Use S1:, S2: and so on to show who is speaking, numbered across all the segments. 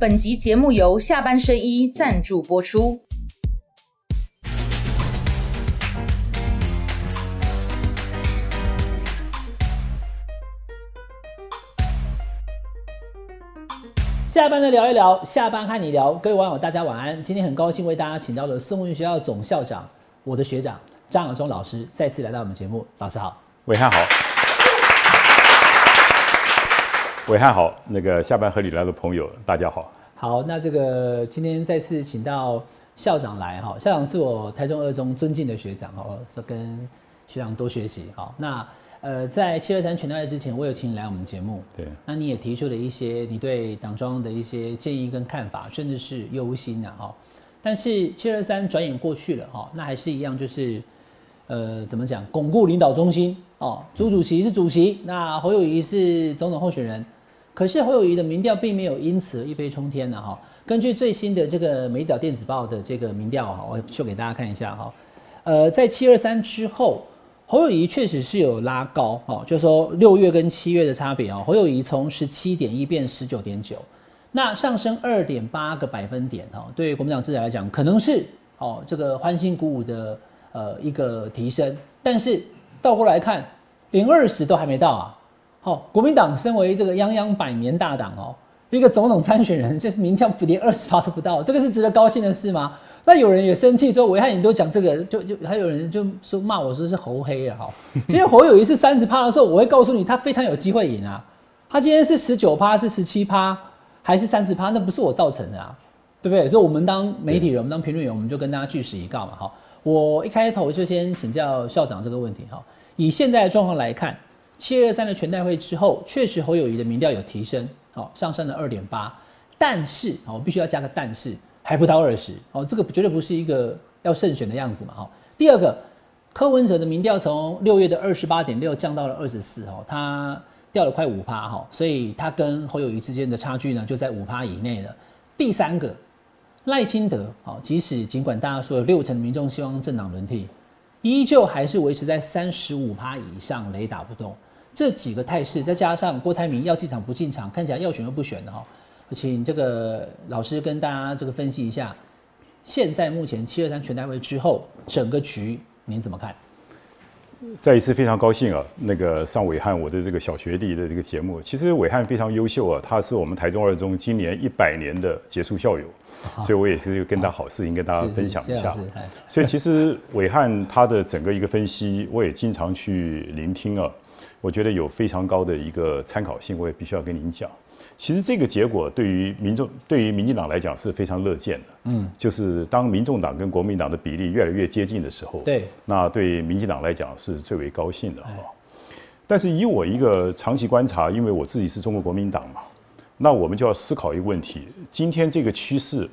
S1: 本集节目由下半身衣赞助播出。
S2: 下班的聊一聊，下班和你聊，各位网友大家晚安。今天很高兴为大家请到了宋文学校总校长，我的学长张晓忠老师再次来到我们节目。老师好，
S3: 伟汉好，伟汉好，那个下班和你聊的朋友大家好。
S2: 好，那这个今天再次请到校长来哈，校长是我台中二中尊敬的学长哦，说跟学长多学习好。那呃，在七二三全大会之前，我有请你来我们节目。
S3: 对，
S2: 那你也提出了一些你对党庄的一些建议跟看法，甚至是忧心啊，哈。但是七二三转眼过去了，哈，那还是一样，就是呃，怎么讲，巩固领导中心哦。朱主席是主席，那侯友谊是总统候选人，可是侯友谊的民调并没有因此一飞冲天呢，哈。根据最新的这个《美岛电子报》的这个民调哈，我秀给大家看一下哈。呃，在七二三之后。侯友谊确实是有拉高，哦，就是说六月跟七月的差别哦，侯友谊从十七点一变十九点九，那上升二点八个百分点哈，对于国民党自己来讲，可能是哦这个欢欣鼓舞的呃一个提升，但是倒过来看，连二十都还没到啊，好，国民党身为这个泱泱百年大党哦，一个总统参选人，这民调连二十趴都不到，这个是值得高兴的事吗？那有人也生气说，维汉你都讲这个，就就还有人就说骂我说是猴黑啊哈。今天侯友谊是三十趴的时候，我会告诉你他非常有机会赢啊。他今天是十九趴，是十七趴，还是三十趴？那不是我造成的啊，对不对？所以我们当媒体人，我们当评论员，我们就跟大家据实以告嘛哈。我一开头就先请教校长这个问题哈。以现在的状况来看，七月三的全代会之后，确实侯友谊的民调有提升，好上升了二点八，但是我必须要加个但是。还不到二十哦，这个绝对不是一个要胜选的样子嘛哈。第二个，柯文哲的民调从六月的二十八点六降到了二十四哦，他掉了快五趴哈，所以他跟侯友谊之间的差距呢就在五趴以内了。第三个，赖清德哦，即使尽管大家说有六成的民众希望政党轮替，依旧还是维持在三十五趴以上，雷打不动。这几个态势，再加上郭台铭要进场不进场，看起来要选又不选的哈。请这个老师跟大家这个分析一下，现在目前七二三全代会之后，整个局您怎么看？
S3: 再一次非常高兴啊，那个上伟汉我的这个小学弟的这个节目，其实伟汉非常优秀啊，他是我们台中二中今年一百年的杰出校友，所以我也是跟他好事情跟大家分享一下。所以其实伟汉他的整个一个分析，我也经常去聆听啊，我觉得有非常高的一个参考性，我也必须要跟您讲。其实这个结果对于民众、对于民进党来讲是非常乐见的。嗯，就是当民众党跟国民党的比例越来越接近的时候，
S2: 对，
S3: 那对民进党来讲是最为高兴的哈。但是以我一个长期观察，因为我自己是中国国民党嘛，那我们就要思考一个问题：今天这个趋势，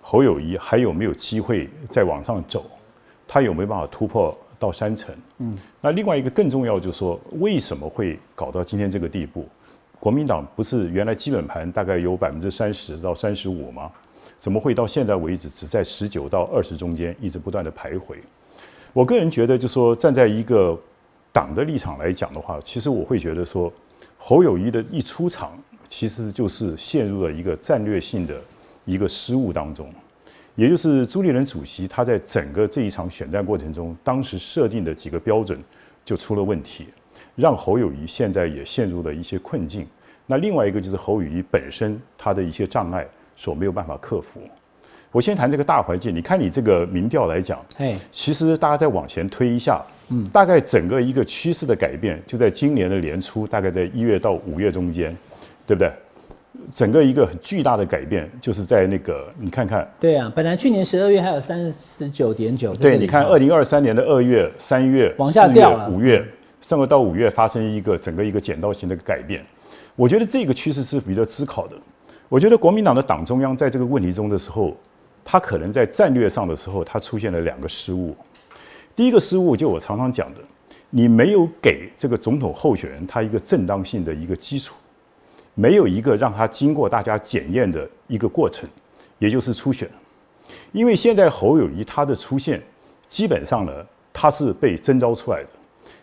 S3: 侯友谊还有没有机会再往上走？他有没有办法突破到三成？那另外一个更重要就是说，为什么会搞到今天这个地步？国民党不是原来基本盘大概有百分之三十到三十五吗？怎么会到现在为止只在十九到二十中间一直不断的徘徊？我个人觉得，就说站在一个党的立场来讲的话，其实我会觉得说，侯友谊的一出场，其实就是陷入了一个战略性的一个失误当中，也就是朱立伦主席他在整个这一场选战过程中，当时设定的几个标准就出了问题。让侯友谊现在也陷入了一些困境。那另外一个就是侯友谊本身他的一些障碍所没有办法克服。我先谈这个大环境，你看你这个民调来讲，哎，其实大家再往前推一下，嗯，大概整个一个趋势的改变就在今年的年初，大概在一月到五月中间，对不对？整个一个很巨大的改变就是在那个你看看，
S2: 对啊，本来去年十二月还有三十九点九，
S3: 对，你看二零二三年的二月、三月、
S2: 往下掉了，
S3: 五月。上个到五月发生一个整个一个剪刀型的改变，我觉得这个趋势是比较思考的。我觉得国民党的党中央在这个问题中的时候，他可能在战略上的时候，他出现了两个失误。第一个失误就我常常讲的，你没有给这个总统候选人他一个正当性的一个基础，没有一个让他经过大家检验的一个过程，也就是初选。因为现在侯友谊他的出现，基本上呢，他是被征召出来的。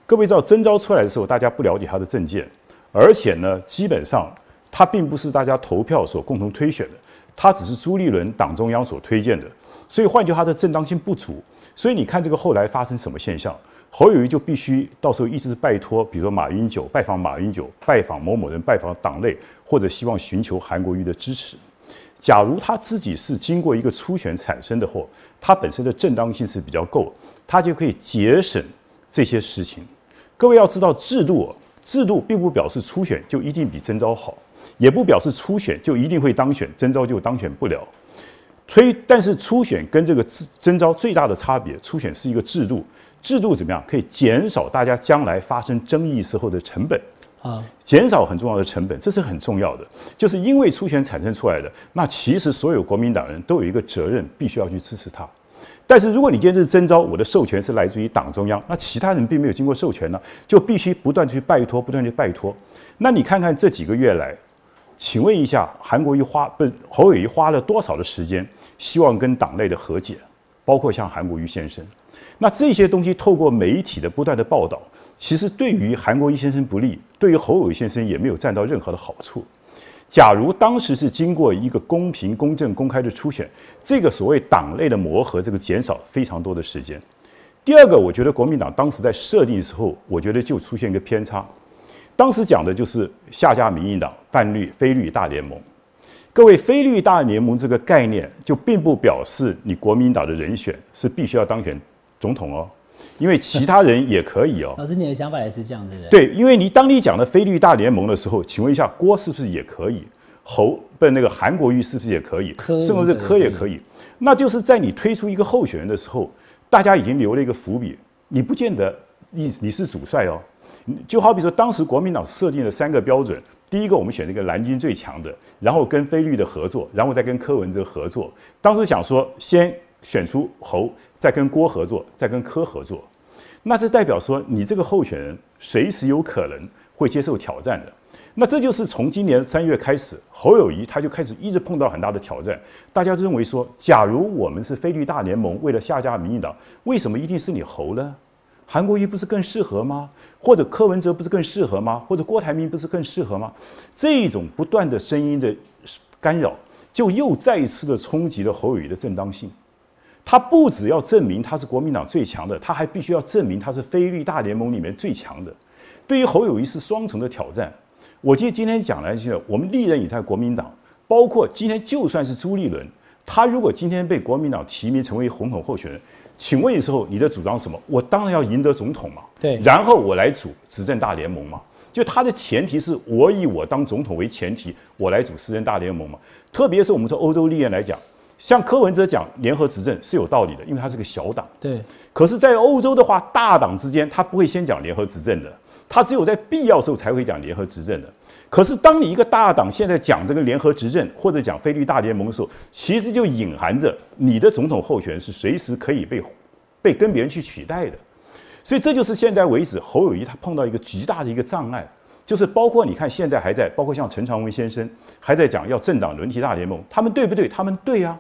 S3: 各位知道征召出来的时候，大家不了解他的证件，而且呢，基本上他并不是大家投票所共同推选的，他只是朱立伦党中央所推荐的。所以换句话，它的正当性不足。所以你看这个后来发生什么现象？侯友谊就必须到时候一直是拜托，比如说马英九拜访马英九，拜访某某人，拜访党内，或者希望寻求韩国瑜的支持。假如他自己是经过一个初选产生的货，他本身的正当性是比较够，他就可以节省这些事情。各位要知道，制度制度并不表示初选就一定比征召好，也不表示初选就一定会当选，征召就当选不了。推，但是初选跟这个征征召最大的差别，初选是一个制度，制度怎么样可以减少大家将来发生争议时候的成本。啊，减少很重要的成本，这是很重要的。就是因为初选产生出来的，那其实所有国民党人都有一个责任，必须要去支持他。但是如果你今天是征召，我的授权是来自于党中央，那其他人并没有经过授权呢，就必须不断去拜托，不断去拜托。那你看看这几个月来，请问一下，韩国瑜花不侯友谊花了多少的时间，希望跟党内的和解，包括像韩国瑜先生，那这些东西透过媒体的不断的报道。其实对于韩国瑜先生不利，对于侯友宜先生也没有占到任何的好处。假如当时是经过一个公平、公正、公开的初选，这个所谓党内的磨合，这个减少非常多的时间。第二个，我觉得国民党当时在设定的时候，我觉得就出现一个偏差。当时讲的就是下架民进党，泛绿、非绿大联盟。各位，非绿大联盟这个概念，就并不表示你国民党的人选是必须要当选总统哦。因为其他人也可以哦。
S2: 老师，你的想法也是这样子的。
S3: 对，因为你当你讲的非绿大联盟的时候，请问一下，郭是不是也可以？侯不，那个韩国瑜是不是也可以？甚至是柯也可以。那就是在你推出一个候选人的时候，大家已经留了一个伏笔，你不见得你你是主帅哦。就好比说，当时国民党设定了三个标准：第一个，我们选那个蓝军最强的，然后跟菲绿的合作，然后再跟柯文哲合作。当时想说，先选出侯，再跟郭合作，再跟柯合作。那这代表说，你这个候选人随时有可能会接受挑战的。那这就是从今年三月开始，侯友谊他就开始一直碰到很大的挑战。大家认为说，假如我们是菲绿大联盟，为了下架民进党，为什么一定是你侯呢？韩国瑜不是更适合吗？或者柯文哲不是更适合吗？或者郭台铭不是更适合吗？这种不断的声音的干扰，就又再一次的冲击了侯友谊的正当性。他不只要证明他是国民党最强的，他还必须要证明他是非绿大联盟里面最强的。对于侯友谊是双重的挑战。我记得今天讲来就我们历任以来国民党，包括今天就算是朱立伦，他如果今天被国民党提名成为总统候选人，请问时候你的主张什么？我当然要赢得总统嘛，
S2: 对，
S3: 然后我来组执政大联盟嘛。就他的前提是我以我当总统为前提，我来组执政大联盟嘛。特别是我们从欧洲历练来讲。像柯文哲讲联合执政是有道理的，因为他是个小党。
S2: 对。
S3: 可是，在欧洲的话，大党之间他不会先讲联合执政的，他只有在必要时候才会讲联合执政的。可是，当你一个大党现在讲这个联合执政或者讲菲律大联盟的时候，其实就隐含着你的总统候选人是随时可以被被跟别人去取代的。所以，这就是现在为止侯友谊他碰到一个极大的一个障碍，就是包括你看现在还在，包括像陈长文先生还在讲要政党轮替大联盟，他们对不对？他们对啊。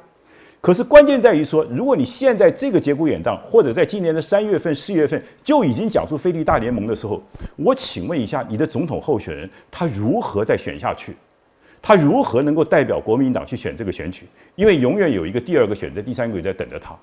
S3: 可是关键在于说，如果你现在这个节骨眼上，或者在今年的三月份、四月份就已经讲出菲律大联盟的时候，我请问一下，你的总统候选人他如何再选下去？他如何能够代表国民党去选这个选举？因为永远有一个第二个选择，第三个也在等着他。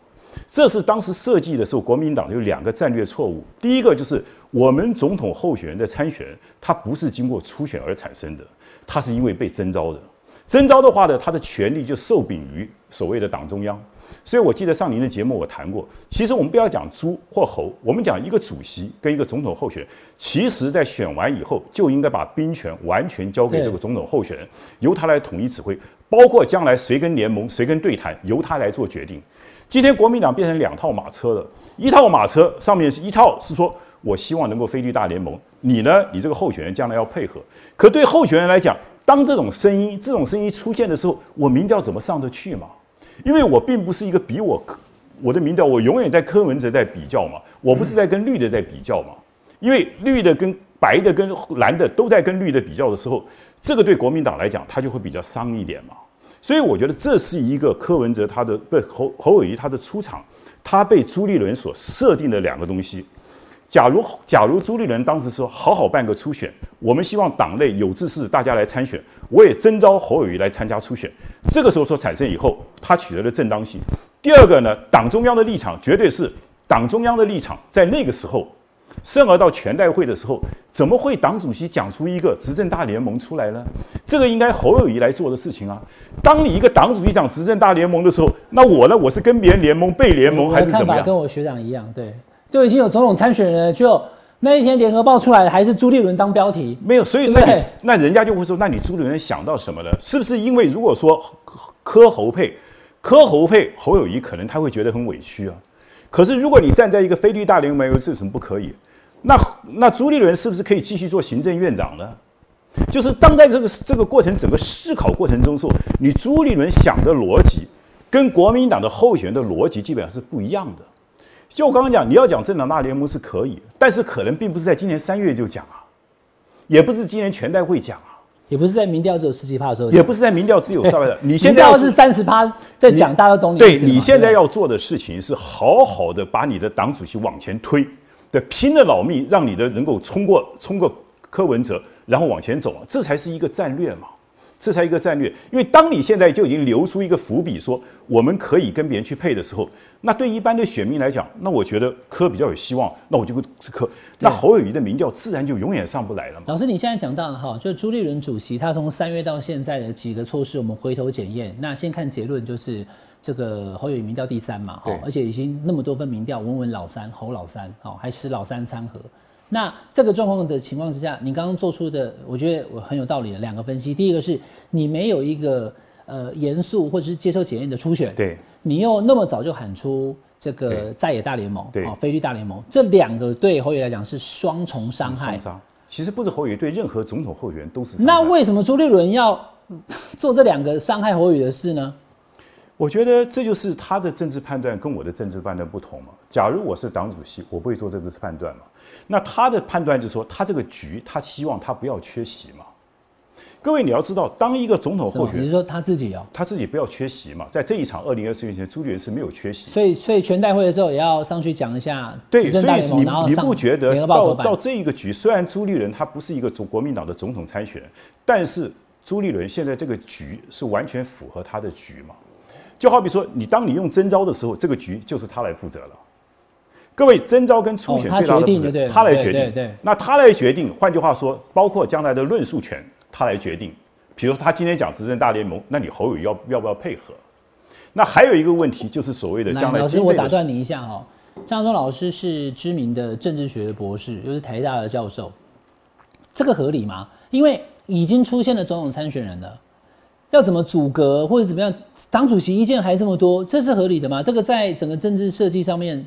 S3: 这是当时设计的时候，国民党有两个战略错误。第一个就是我们总统候选人的参选，他不是经过初选而产生的，他是因为被征召的。征召的话呢，他的权力就受禀于所谓的党中央。所以我记得上您的节目我谈过，其实我们不要讲猪或猴，我们讲一个主席跟一个总统候选人，其实在选完以后就应该把兵权完全交给这个总统候选人，由他来统一指挥，包括将来谁跟联盟谁跟对谈，由他来做决定。今天国民党变成两套马车了，一套马车上面是一套是说我希望能够飞绿大联盟，你呢，你这个候选人将来要配合，可对候选人来讲。当这种声音、这种声音出现的时候，我民调怎么上得去嘛？因为我并不是一个比我我的民调，我永远在柯文哲在比较嘛，我不是在跟绿的在比较嘛。因为绿的跟白的跟蓝的都在跟绿的比较的时候，这个对国民党来讲，他就会比较伤一点嘛。所以我觉得这是一个柯文哲他的不侯侯友谊他的出场，他被朱立伦所设定的两个东西。假如假如朱立伦当时说好好办个初选，我们希望党内有志士大家来参选，我也征召侯友谊来参加初选。这个时候所产生以后，他取得了正当性。第二个呢，党中央的立场绝对是党中央的立场，在那个时候，甚而到全代会的时候，怎么会党主席讲出一个执政大联盟出来呢？这个应该侯友谊来做的事情啊。当你一个党主席讲执政大联盟的时候，那我呢？我是跟别人联盟、被联盟还是怎么样？
S2: 跟我学长一样，对。就已经有总统参选人，就那一天联合报出来还是朱立伦当标题，
S3: 没有，所以那那人家就会说，那你朱立伦想到什么了？是不是因为如果说柯侯配，柯侯配侯友谊，可能他会觉得很委屈啊？可是如果你站在一个菲律大联盟，这什么不可以？那那朱立伦是不是可以继续做行政院长呢？就是当在这个这个过程整个思考过程中说，你朱立伦想的逻辑跟国民党的候选人的逻辑基本上是不一样的。就我刚刚讲，你要讲政党大联盟是可以，但是可能并不是在今年三月就讲啊，也不是今年全代会讲啊，
S2: 也不是在民调只有十几趴的时候，
S3: 也不是在民调只有稍微的。你现在
S2: 要是三十趴在讲，大家都懂你。
S3: 对你现在要做的事情是好好的把你的党主席往前推，的拼了老命让你的能够冲过冲过柯文哲，然后往前走啊，这才是一个战略嘛。这才一个战略，因为当你现在就已经留出一个伏笔，说我们可以跟别人去配的时候，那对一般的选民来讲，那我觉得柯比较有希望，那我就柯，那侯友谊的民调自然就永远上不来了嘛。
S2: 老师，你现在讲到了哈，就是朱立伦主席他从三月到现在的几个措施，我们回头检验，那先看结论，就是这个侯友谊民调第三嘛，哈，而且已经那么多份民调，稳稳老三，侯老三，哦，还是老三参合。那这个状况的情况之下，你刚刚做出的，我觉得我很有道理的两个分析。第一个是你没有一个呃严肃或者是接受检验的初选，
S3: 对，
S2: 你又那么早就喊出这个在野大联盟，
S3: 对，啊
S2: 菲律大联盟，这两个对侯友来讲是双重伤害。
S3: 其实不是侯友对任何总统候选人都是。
S2: 那为什么朱立伦要 做这两个伤害侯友的事呢？
S3: 我觉得这就是他的政治判断跟我的政治判断不同嘛。假如我是党主席，我不会做这个判断嘛。那他的判断就是说，他这个局，他希望他不要缺席嘛。各位你要知道，当一个总统候选人，
S2: 你是说他自己哦，
S3: 他自己不要缺席嘛。在这一场二零二四年前，朱立伦是没有缺席，
S2: 所以所以全代会的时候也要上去讲一下。
S3: 对，所以你你不觉得到
S2: 到
S3: 这一个局，虽然朱立伦他不是一个总国民党的总统参选人，但是朱立伦现在这个局是完全符合他的局嘛？就好比说，你当你用征召的时候，这个局就是他来负责了。各位，征召跟初选最大的
S2: 不同，
S3: 他来决定。
S2: 对，
S3: 那他来决定，换句话说，包括将来的论述权，他来决定。比如他今天讲执政大联盟，那你侯友要要不要配合？那还有一个问题，就是所谓的将来。
S2: 老师，我打断你一下哈，张忠老师是知名的政治学的博士，又是台大的教授，这个合理吗？因为已经出现了总统参选人了，要怎么阻隔或者怎么样？党主席意见还这么多，这是合理的吗？这个在整个政治设计上面。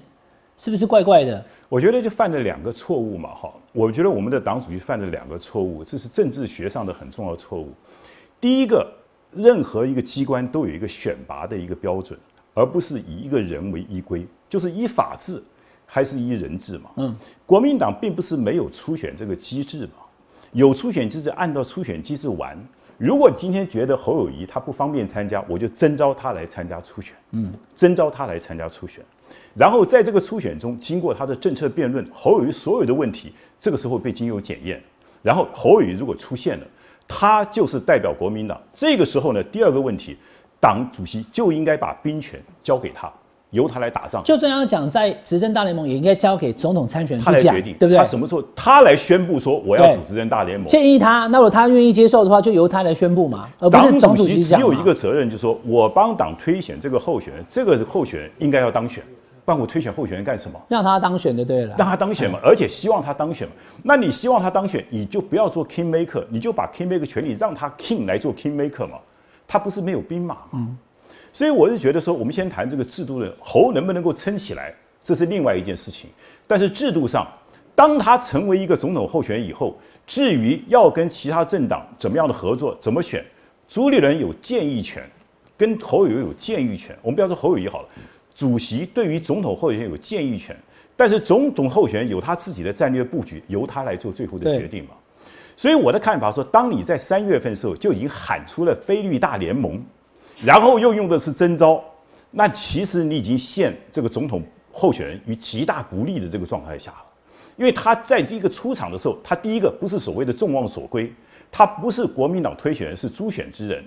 S2: 是不是怪怪的？
S3: 我觉得就犯了两个错误嘛，哈。我觉得我们的党主席犯了两个错误，这是政治学上的很重要的错误。第一个，任何一个机关都有一个选拔的一个标准，而不是以一个人为依归，就是依法治还是依人治嘛。嗯，国民党并不是没有初选这个机制嘛，有初选机制，按照初选机制玩。如果今天觉得侯友谊他不方便参加，我就征召他来参加初选。嗯，征召他来参加初选。然后在这个初选中，经过他的政策辩论，侯友谊所有的问题，这个时候被经由检验。然后侯友谊如果出现了，他就是代表国民党。这个时候呢，第二个问题，党主席就应该把兵权交给他，由他来打仗。
S2: 就这样讲，在执政大联盟也应该交给总统参选人
S3: 他来决定，
S2: 对不对？
S3: 他什么时候他来宣布说我要组执政大联盟？
S2: 建议他，那如果他愿意接受的话，就由他来宣布嘛，而不是
S3: 党主
S2: 席
S3: 只有一个责任，就是说我帮党推选这个候选人，这个候选人应该要当选。帮我推选候选人干什么？
S2: 让他当选就对了。
S3: 让他当选嘛，而且希望他当选嘛。那你希望他当选，你就不要做 king maker，你就把 king maker 权利让他 king 来做 king maker 嘛。他不是没有兵马嘛。所以我是觉得说，我们先谈这个制度的侯能不能够撑起来，这是另外一件事情。但是制度上，当他成为一个总统候选人以后，至于要跟其他政党怎么样的合作，怎么选，朱立伦有建议权，跟侯友有建议权。我们不要说侯友谊好了。主席对于总统候选人有建议权，但是总统候选人有他自己的战略布局，由他来做最后的决定嘛。所以我的看法说，当你在三月份时候就已经喊出了非律大联盟，然后又用的是征召，那其实你已经陷这个总统候选人于极大不利的这个状态下了。因为他在这个出场的时候，他第一个不是所谓的众望所归，他不是国民党推选人，是朱选之人。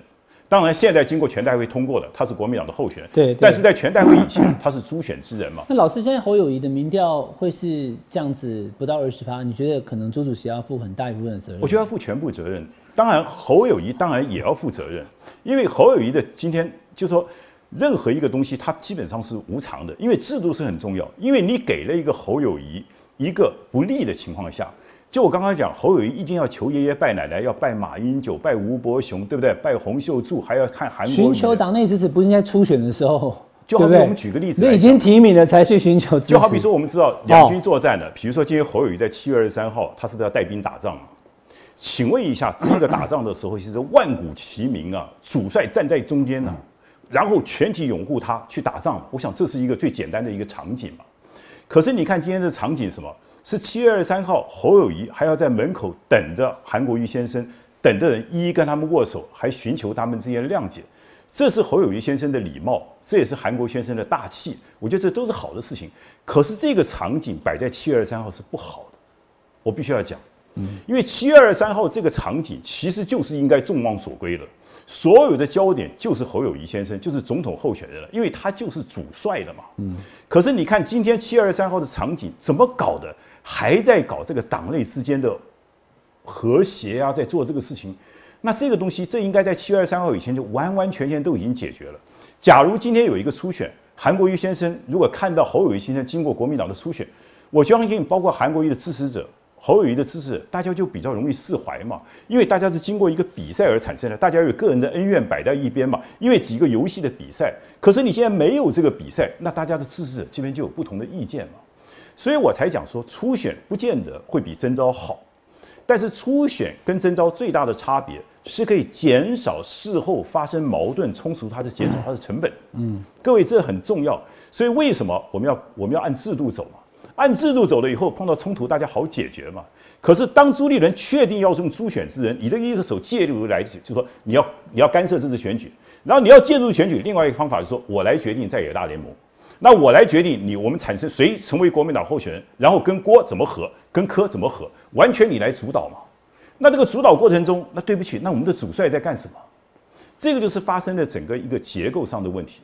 S3: 当然，现在经过全代会通过的，他是国民党的候选人。
S2: 对，
S3: 但是在全代会以前，他是初选之人嘛。
S2: 那老师，现在侯友谊的民调会是这样子，不到二十趴，你觉得可能朱主席要负很大一部分的责任？
S3: 我觉得要负全部责任。当然，侯友谊当然也要负责任，因为侯友谊的今天就说，任何一个东西，它基本上是无偿的，因为制度是很重要。因为你给了一个侯友谊一个不利的情况下。就我刚刚讲，侯友谊一定要求爷爷拜奶奶，要拜马英九，拜吴伯雄，对不对？拜洪秀柱，还要看韩国。
S2: 寻求党内支持，不是应该初选的时候？
S3: 就好比我们举个例子，
S2: 你已经提名了才去寻求支持。
S3: 就好比说，我们知道两军作战的，比如说今天侯友谊在七月二十三号，他是不是要带兵打仗？请问一下，这个打仗的时候，其实万古齐名啊，主帅站在中间呢，然后全体拥护他去打仗。我想这是一个最简单的一个场景嘛。可是你看今天的场景什么？是七月二十三号，侯友谊还要在门口等着韩国瑜先生，等的人一一跟他们握手，还寻求他们之间谅解。这是侯友谊先生的礼貌，这也是韩国先生的大气。我觉得这都是好的事情。可是这个场景摆在七月二十三号是不好的，我必须要讲，嗯，因为七月二十三号这个场景其实就是应该众望所归了。所有的焦点就是侯友谊先生，就是总统候选人了，因为他就是主帅的嘛。嗯。可是你看今天七月二十三号的场景怎么搞的？还在搞这个党内之间的和谐啊，在做这个事情。那这个东西，这应该在七月二十三号以前就完完全全都已经解决了。假如今天有一个初选，韩国瑜先生如果看到侯友谊先生经过国民党的初选，我相信包括韩国瑜的支持者、侯友谊的支持者，大家就比较容易释怀嘛。因为大家是经过一个比赛而产生的，大家有个人的恩怨摆在一边嘛。因为几个游戏的比赛，可是你现在没有这个比赛，那大家的支持者这边就有不同的意见嘛。所以我才讲说，初选不见得会比征召好，但是初选跟征召最大的差别是可以减少事后发生矛盾冲突，它是减少它的成本。嗯，各位这很重要。所以为什么我们要我们要按制度走嘛？按制度走了以后，碰到冲突大家好解决嘛。可是当朱立伦确定要用初选之人，你的一个手介入来，就说你要你要干涉这次选举，然后你要介入选举，另外一个方法是说我来决定在野大联盟。那我来决定你，我们产生谁成为国民党候选人，然后跟郭怎么合，跟柯怎么合，完全你来主导嘛。那这个主导过程中，那对不起，那我们的主帅在干什么？这个就是发生了整个一个结构上的问题。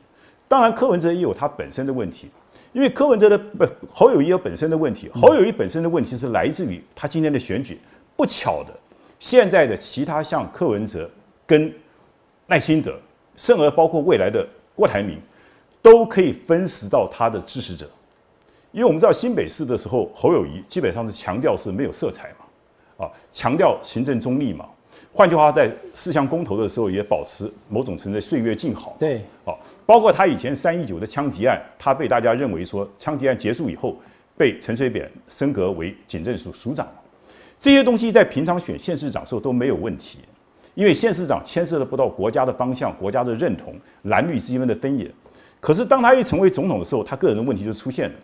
S3: 当然，柯文哲也有他本身的问题，因为柯文哲的不侯友谊有本身的问题，侯友谊本身的问题是来自于他今天的选举不巧的，现在的其他像柯文哲跟赖清德，甚而包括未来的郭台铭。都可以分食到他的支持者，因为我们知道新北市的时候，侯友谊基本上是强调是没有色彩嘛，啊，强调行政中立嘛。换句话，在四项公投的时候，也保持某种程度的岁月静好。
S2: 对，
S3: 啊，包括他以前三一九的枪击案，他被大家认为说枪击案结束以后，被陈水扁升格为警政署署长，这些东西在平常选县市长时候都没有问题，因为县市长牵涉的不到国家的方向、国家的认同、蓝绿之间的分野。可是当他一成为总统的时候，他个人的问题就出现了。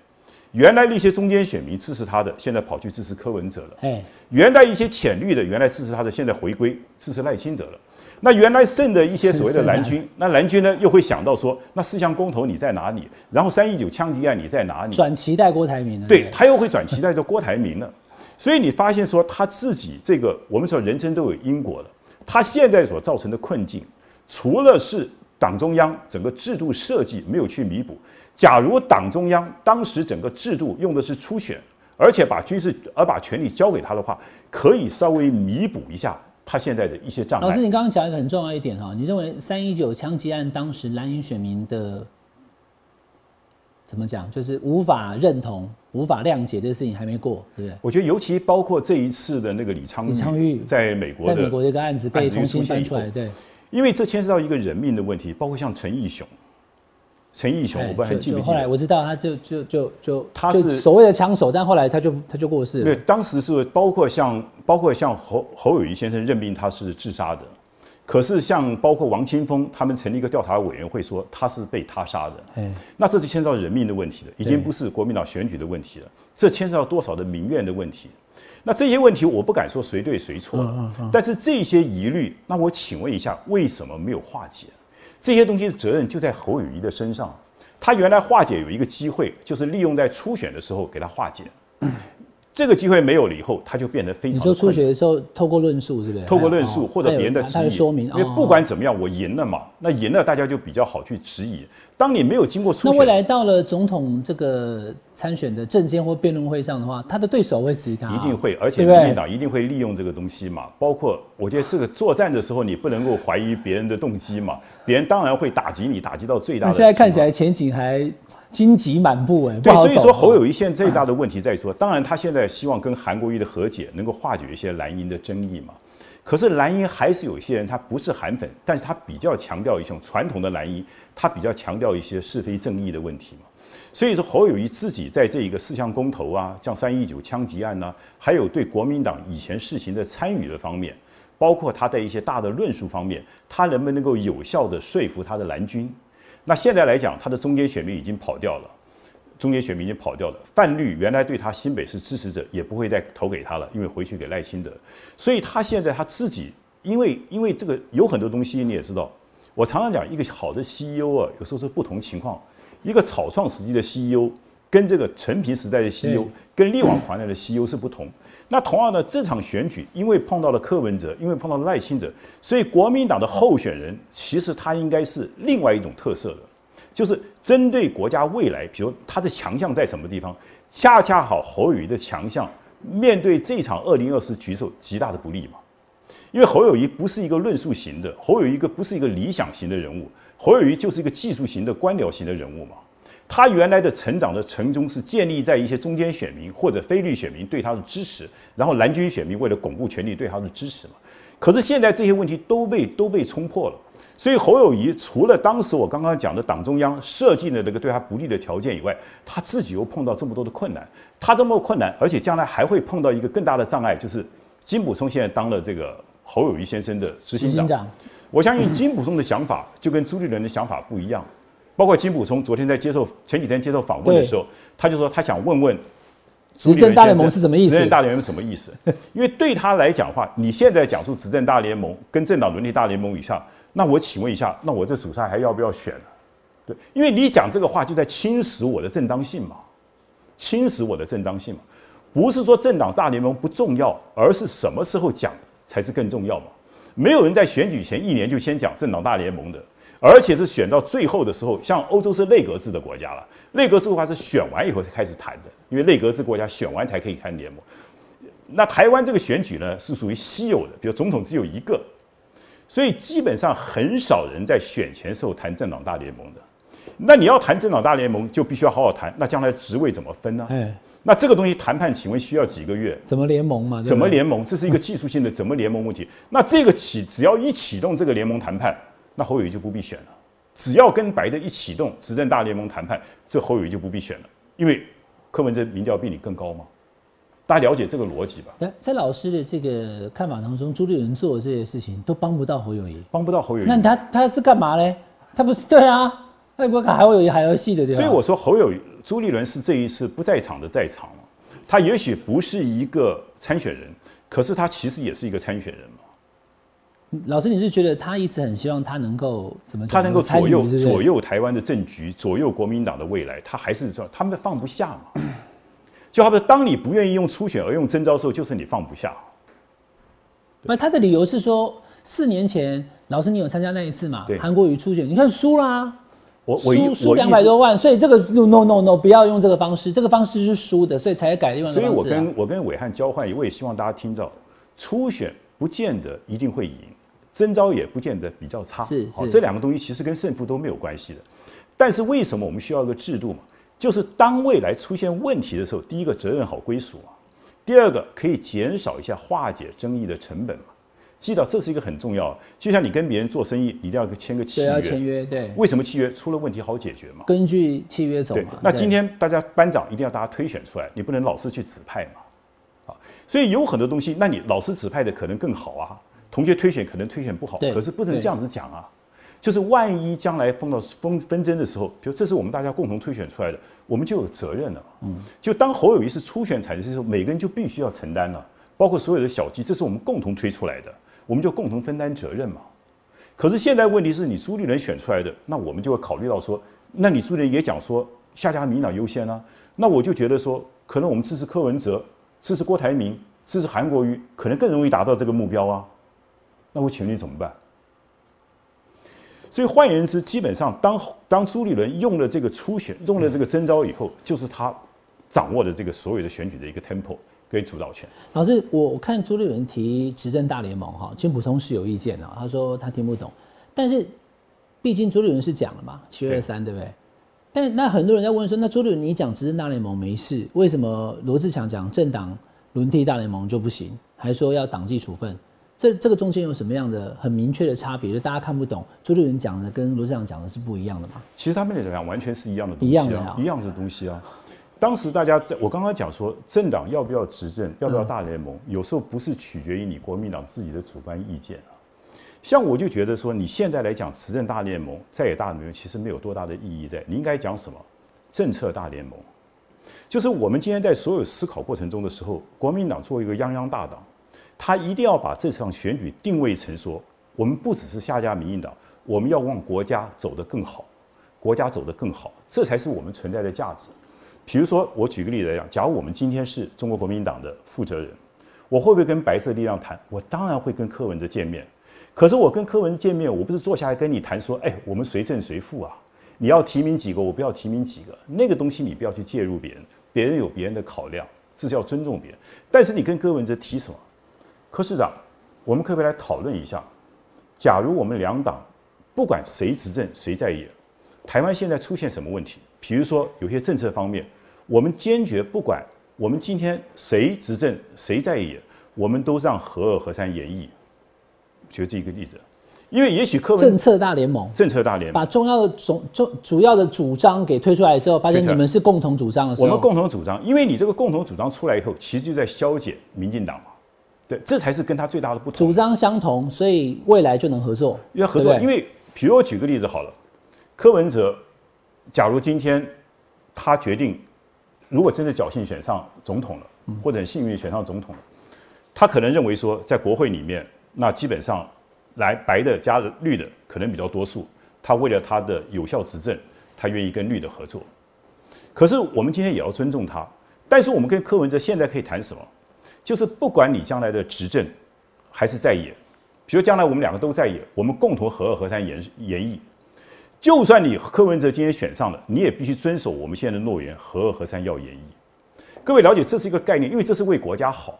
S3: 原来那些中间选民支持他的，现在跑去支持柯文哲了。哎，原来一些浅绿的，原来支持他的，现在回归支持赖清德了。那原来剩的一些所谓的蓝军，那蓝军呢又会想到说，那四项公投你在哪里？然后三一九枪击案你在哪里？
S2: 转期待郭台铭
S3: 了。对他又会转期待着郭台铭了。所以你发现说他自己这个，我们说人生都有因果的。他现在所造成的困境，除了是。党中央整个制度设计没有去弥补。假如党中央当时整个制度用的是初选，而且把军事而把权力交给他的话，可以稍微弥补一下他现在的一些障碍。
S2: 老师，你刚刚讲一个很重要一点哈，你认为三一九枪击案当时蓝营选民的怎么讲，就是无法认同、无法谅解这个事情还没过，对不对？
S3: 我觉得尤其包括这一次的那个李昌
S2: 李昌钰
S3: 在美国
S2: 在美国这个案子被重新翻出来，对。
S3: 因为这牵涉到一个人命的问题，包括像陈义雄，陈义雄，我不知道还记不记得？
S2: 后来我知道，他就就就就他是所谓的枪手，但后来他就他就过世了。
S3: 对，当时是包括像包括像侯侯友谊先生任命他是自杀的，可是像包括王清峰他们成立一个调查委员会说他是被他杀的。哎，那这是牵涉到人命的问题了，已经不是国民党选举的问题了，这牵涉到多少的民怨的问题。那这些问题我不敢说谁对谁错，但是这些疑虑，那我请问一下，为什么没有化解？这些东西的责任就在侯友谊的身上。他原来化解有一个机会，就是利用在初选的时候给他化解。这个机会没有了以后，他就变得非常。
S2: 你说初学的时候，透过论述，是不是？
S3: 透过论述或者别人的质疑，
S2: 说明。
S3: 因为不管怎么样，我赢了嘛，那赢了大家就比较好去质疑。当你没有经过初选
S2: 那未来到了总统这个参选的政见或辩论会上的话，他的对手会质疑他，
S3: 一定会，而且民进党一定会利用这个东西嘛。包括我觉得这个作战的时候，你不能够怀疑别人的动机嘛，别人当然会打击你，打击到最大。
S2: 现在看起来前景还。荆棘满布哎，
S3: 对，所以说侯友谊现在最大的问题在说，当然他现在希望跟韩国瑜的和解能够化解一些蓝营的争议嘛。可是蓝营还是有一些人他不是韩粉，但是他比较强调一种传统的蓝营，他比较强调一些是非正义的问题嘛。所以说侯友谊自己在这一个四项公投啊，像三一九枪击案呢，还有对国民党以前事情的参与的方面，包括他在一些大的论述方面，他能不能够有效的说服他的蓝军？那现在来讲，他的中间选民已经跑掉了，中间选民已经跑掉了。范绿原来对他新北市支持者也不会再投给他了，因为回去给赖清德。所以他现在他自己，因为因为这个有很多东西你也知道，我常常讲一个好的 CEO 啊，有时候是不同情况。一个草创时期的 CEO 跟这个陈皮时代的 CEO 跟力挽狂澜的 CEO 是不同。那同样的，这场选举因为碰到了柯文哲，因为碰到了赖清德，所以国民党的候选人其实他应该是另外一种特色的，就是针对国家未来，比如他的强项在什么地方，恰恰好侯友谊的强项面对这场二零二四局受极大的不利嘛。因为侯友谊不是一个论述型的，侯友谊一个不是一个理想型的人物，侯友谊就是一个技术型的官僚型的人物嘛。他原来的成长的成中是建立在一些中间选民或者非律选民对他的支持，然后蓝军选民为了巩固权力对他的支持嘛。可是现在这些问题都被都被冲破了，所以侯友谊除了当时我刚刚讲的党中央设计的那个对他不利的条件以外，他自己又碰到这么多的困难，他这么困难，而且将来还会碰到一个更大的障碍，就是金普松现在当了这个侯友谊先生的执行长。我相信金普松的想法就跟朱立伦的想法不一样。包括金普松昨天在接受前几天接受访问的时候，他就说他想问问
S2: 执政大联盟是什么意思？
S3: 执政大联盟什么意思？因为对他来讲话，你现在讲述执政大联盟跟政党伦理大联盟以上，那我请问一下，那我这主帅还要不要选呢？对，因为你讲这个话就在侵蚀我的正当性嘛，侵蚀我的正当性嘛，不是说政党大联盟不重要，而是什么时候讲才是更重要嘛？没有人在选举前一年就先讲政党大联盟的。而且是选到最后的时候，像欧洲是内阁制的国家了，内阁制的话是选完以后才开始谈的，因为内阁制国家选完才可以谈联盟。那台湾这个选举呢是属于稀有的，比如总统只有一个，所以基本上很少人在选前时候谈政党大联盟的。那你要谈政党大联盟，就必须要好好谈。那将来职位怎么分呢？哎，那这个东西谈判，请问需要几个月？
S2: 怎么联盟嘛？
S3: 怎么联盟？这是一个技术性的怎么联盟问题。那这个启只要一启动这个联盟谈判。那侯友谊就不必选了，只要跟白的一启动执政大联盟谈判，这侯友谊就不必选了，因为柯文哲民调比你更高嘛。大家了解这个逻辑吧？
S2: 在在老师的这个看法当中，朱立伦做的这些事情都帮不到侯友谊，
S3: 帮不到侯友谊。
S2: 那他他是干嘛呢？他不是对啊，他不还会有还要戏的对吧？
S3: 所以我说侯友谊、朱立伦是这一次不在场的在场他也许不是一个参选人，可是他其实也是一个参选人嘛。
S2: 老师，你是觉得他一直很希望他能够怎么？
S3: 他能够左右左右台湾的政局，左右国民党的未来，他还是说他们放不下嘛？就好比当你不愿意用初选而用征召的时候，就是你放不下。
S2: 那他的理由是说，四年前老师你有参加那一次嘛？韩国瑜初选，你看输啦，
S3: 我
S2: 输输两百多万，所以这个 no no no no 不要用这个方式，这个方式是输的，所以才改另外
S3: 所以我跟我跟伟汉交换，我也希望大家听到，初选不见得一定会赢。征召也不见得比较差，
S2: 是好，
S3: 这两个东西其实跟胜负都没有关系的。但是为什么我们需要一个制度嘛？就是当未来出现问题的时候，第一个责任好归属嘛，第二个可以减少一下化解争议的成本嘛。记得这是一个很重要，就像你跟别人做生意，你一定要签个契约，
S2: 签约对。
S3: 为什么契约出了问题好解决嘛？
S2: 根据契约走嘛。
S3: 那今天大家班长一定要大家推选出来，你不能老师去指派嘛。啊，所以有很多东西，那你老师指派的可能更好啊。同学推选可能推选不好，可是不能这样子讲啊。就是万一将来碰到纷纷争的时候，比如这是我们大家共同推选出来的，我们就有责任了。嗯，就当侯友谊是初选产生的时候，每个人就必须要承担了，包括所有的小鸡，这是我们共同推出来的，我们就共同分担责任嘛。可是现在问题是你朱立伦选出来的，那我们就会考虑到说，那你朱立伦也讲说下家民党优先啊，那我就觉得说，可能我们支持柯文哲。支持郭台铭、支持韩国瑜，可能更容易达到这个目标啊。那我请问你怎么办？所以换言之，基本上当当朱立伦用了这个初选，用了这个征招以后，就是他掌握的这个所有的选举的一个 tempo 跟主导权。
S2: 老师，我我看朱立伦提执政大联盟哈，金普通是有意见的，他说他听不懂，但是毕竟朱立伦是讲了嘛，七月三对不对？但那很多人在问说，那朱立伦你讲执政大联盟没事，为什么罗志强讲政党轮替大联盟就不行，还说要党纪处分？这这个中间有什么样的很明确的差别？就大家看不懂，朱立伦讲的跟罗志祥讲的是不一样的吗？
S3: 其实他们两完全是一样的东西
S2: 啊，
S3: 一样的东西啊。当时大家在我刚刚讲说，政党要不要执政，要不要大联盟，有时候不是取决于你国民党自己的主观意见啊。像我就觉得说，你现在来讲执政大联盟、在野大联盟，其实没有多大的意义在。你应该讲什么？政策大联盟，就是我们今天在所有思考过程中的时候，国民党作为一个泱泱大党。他一定要把这场选举定位成说，我们不只是下架民进党，我们要往国家走得更好，国家走得更好，这才是我们存在的价值。比如说，我举个例子来讲，假如我们今天是中国国民党的负责人，我会不会跟白色力量谈？我当然会跟柯文哲见面。可是我跟柯文哲见面，我不是坐下来跟你谈说，哎，我们谁正谁负啊？你要提名几个，我不要提名几个，那个东西你不要去介入别人，别人有别人的考量，这是要尊重别人。但是你跟柯文哲提什么？柯市长，我们可不可以来讨论一下？假如我们两党不管谁执政谁在野，台湾现在出现什么问题？比如说有些政策方面，我们坚决不管。我们今天谁执政谁在野，我们都让和二合三演绎。举这一个例子，因为也许柯文
S2: 政策大联盟，
S3: 政策大联盟
S2: 把重要的总重主要的主张给推出来之后，发现你们是共同主张的时候，
S3: 我们共同主张，因为你这个共同主张出来以后，其实就在消解民进党嘛。对，这才是跟他最大的不同。
S2: 主张相同，所以未来就能合作。
S3: 要合作，因为，比如我举个例子好了，柯文哲，假如今天他决定，如果真的侥幸选上总统了，或者幸运选上总统了，他可能认为说，在国会里面，那基本上来白的加绿的可能比较多数，他为了他的有效执政，他愿意跟绿的合作。可是我们今天也要尊重他，但是我们跟柯文哲现在可以谈什么？就是不管你将来的执政还是在野，比如将来我们两个都在野，我们共同合二合三演演绎。就算你柯文哲今天选上了，你也必须遵守我们现在的诺言，和二和三要演绎。各位了解，这是一个概念，因为这是为国家好。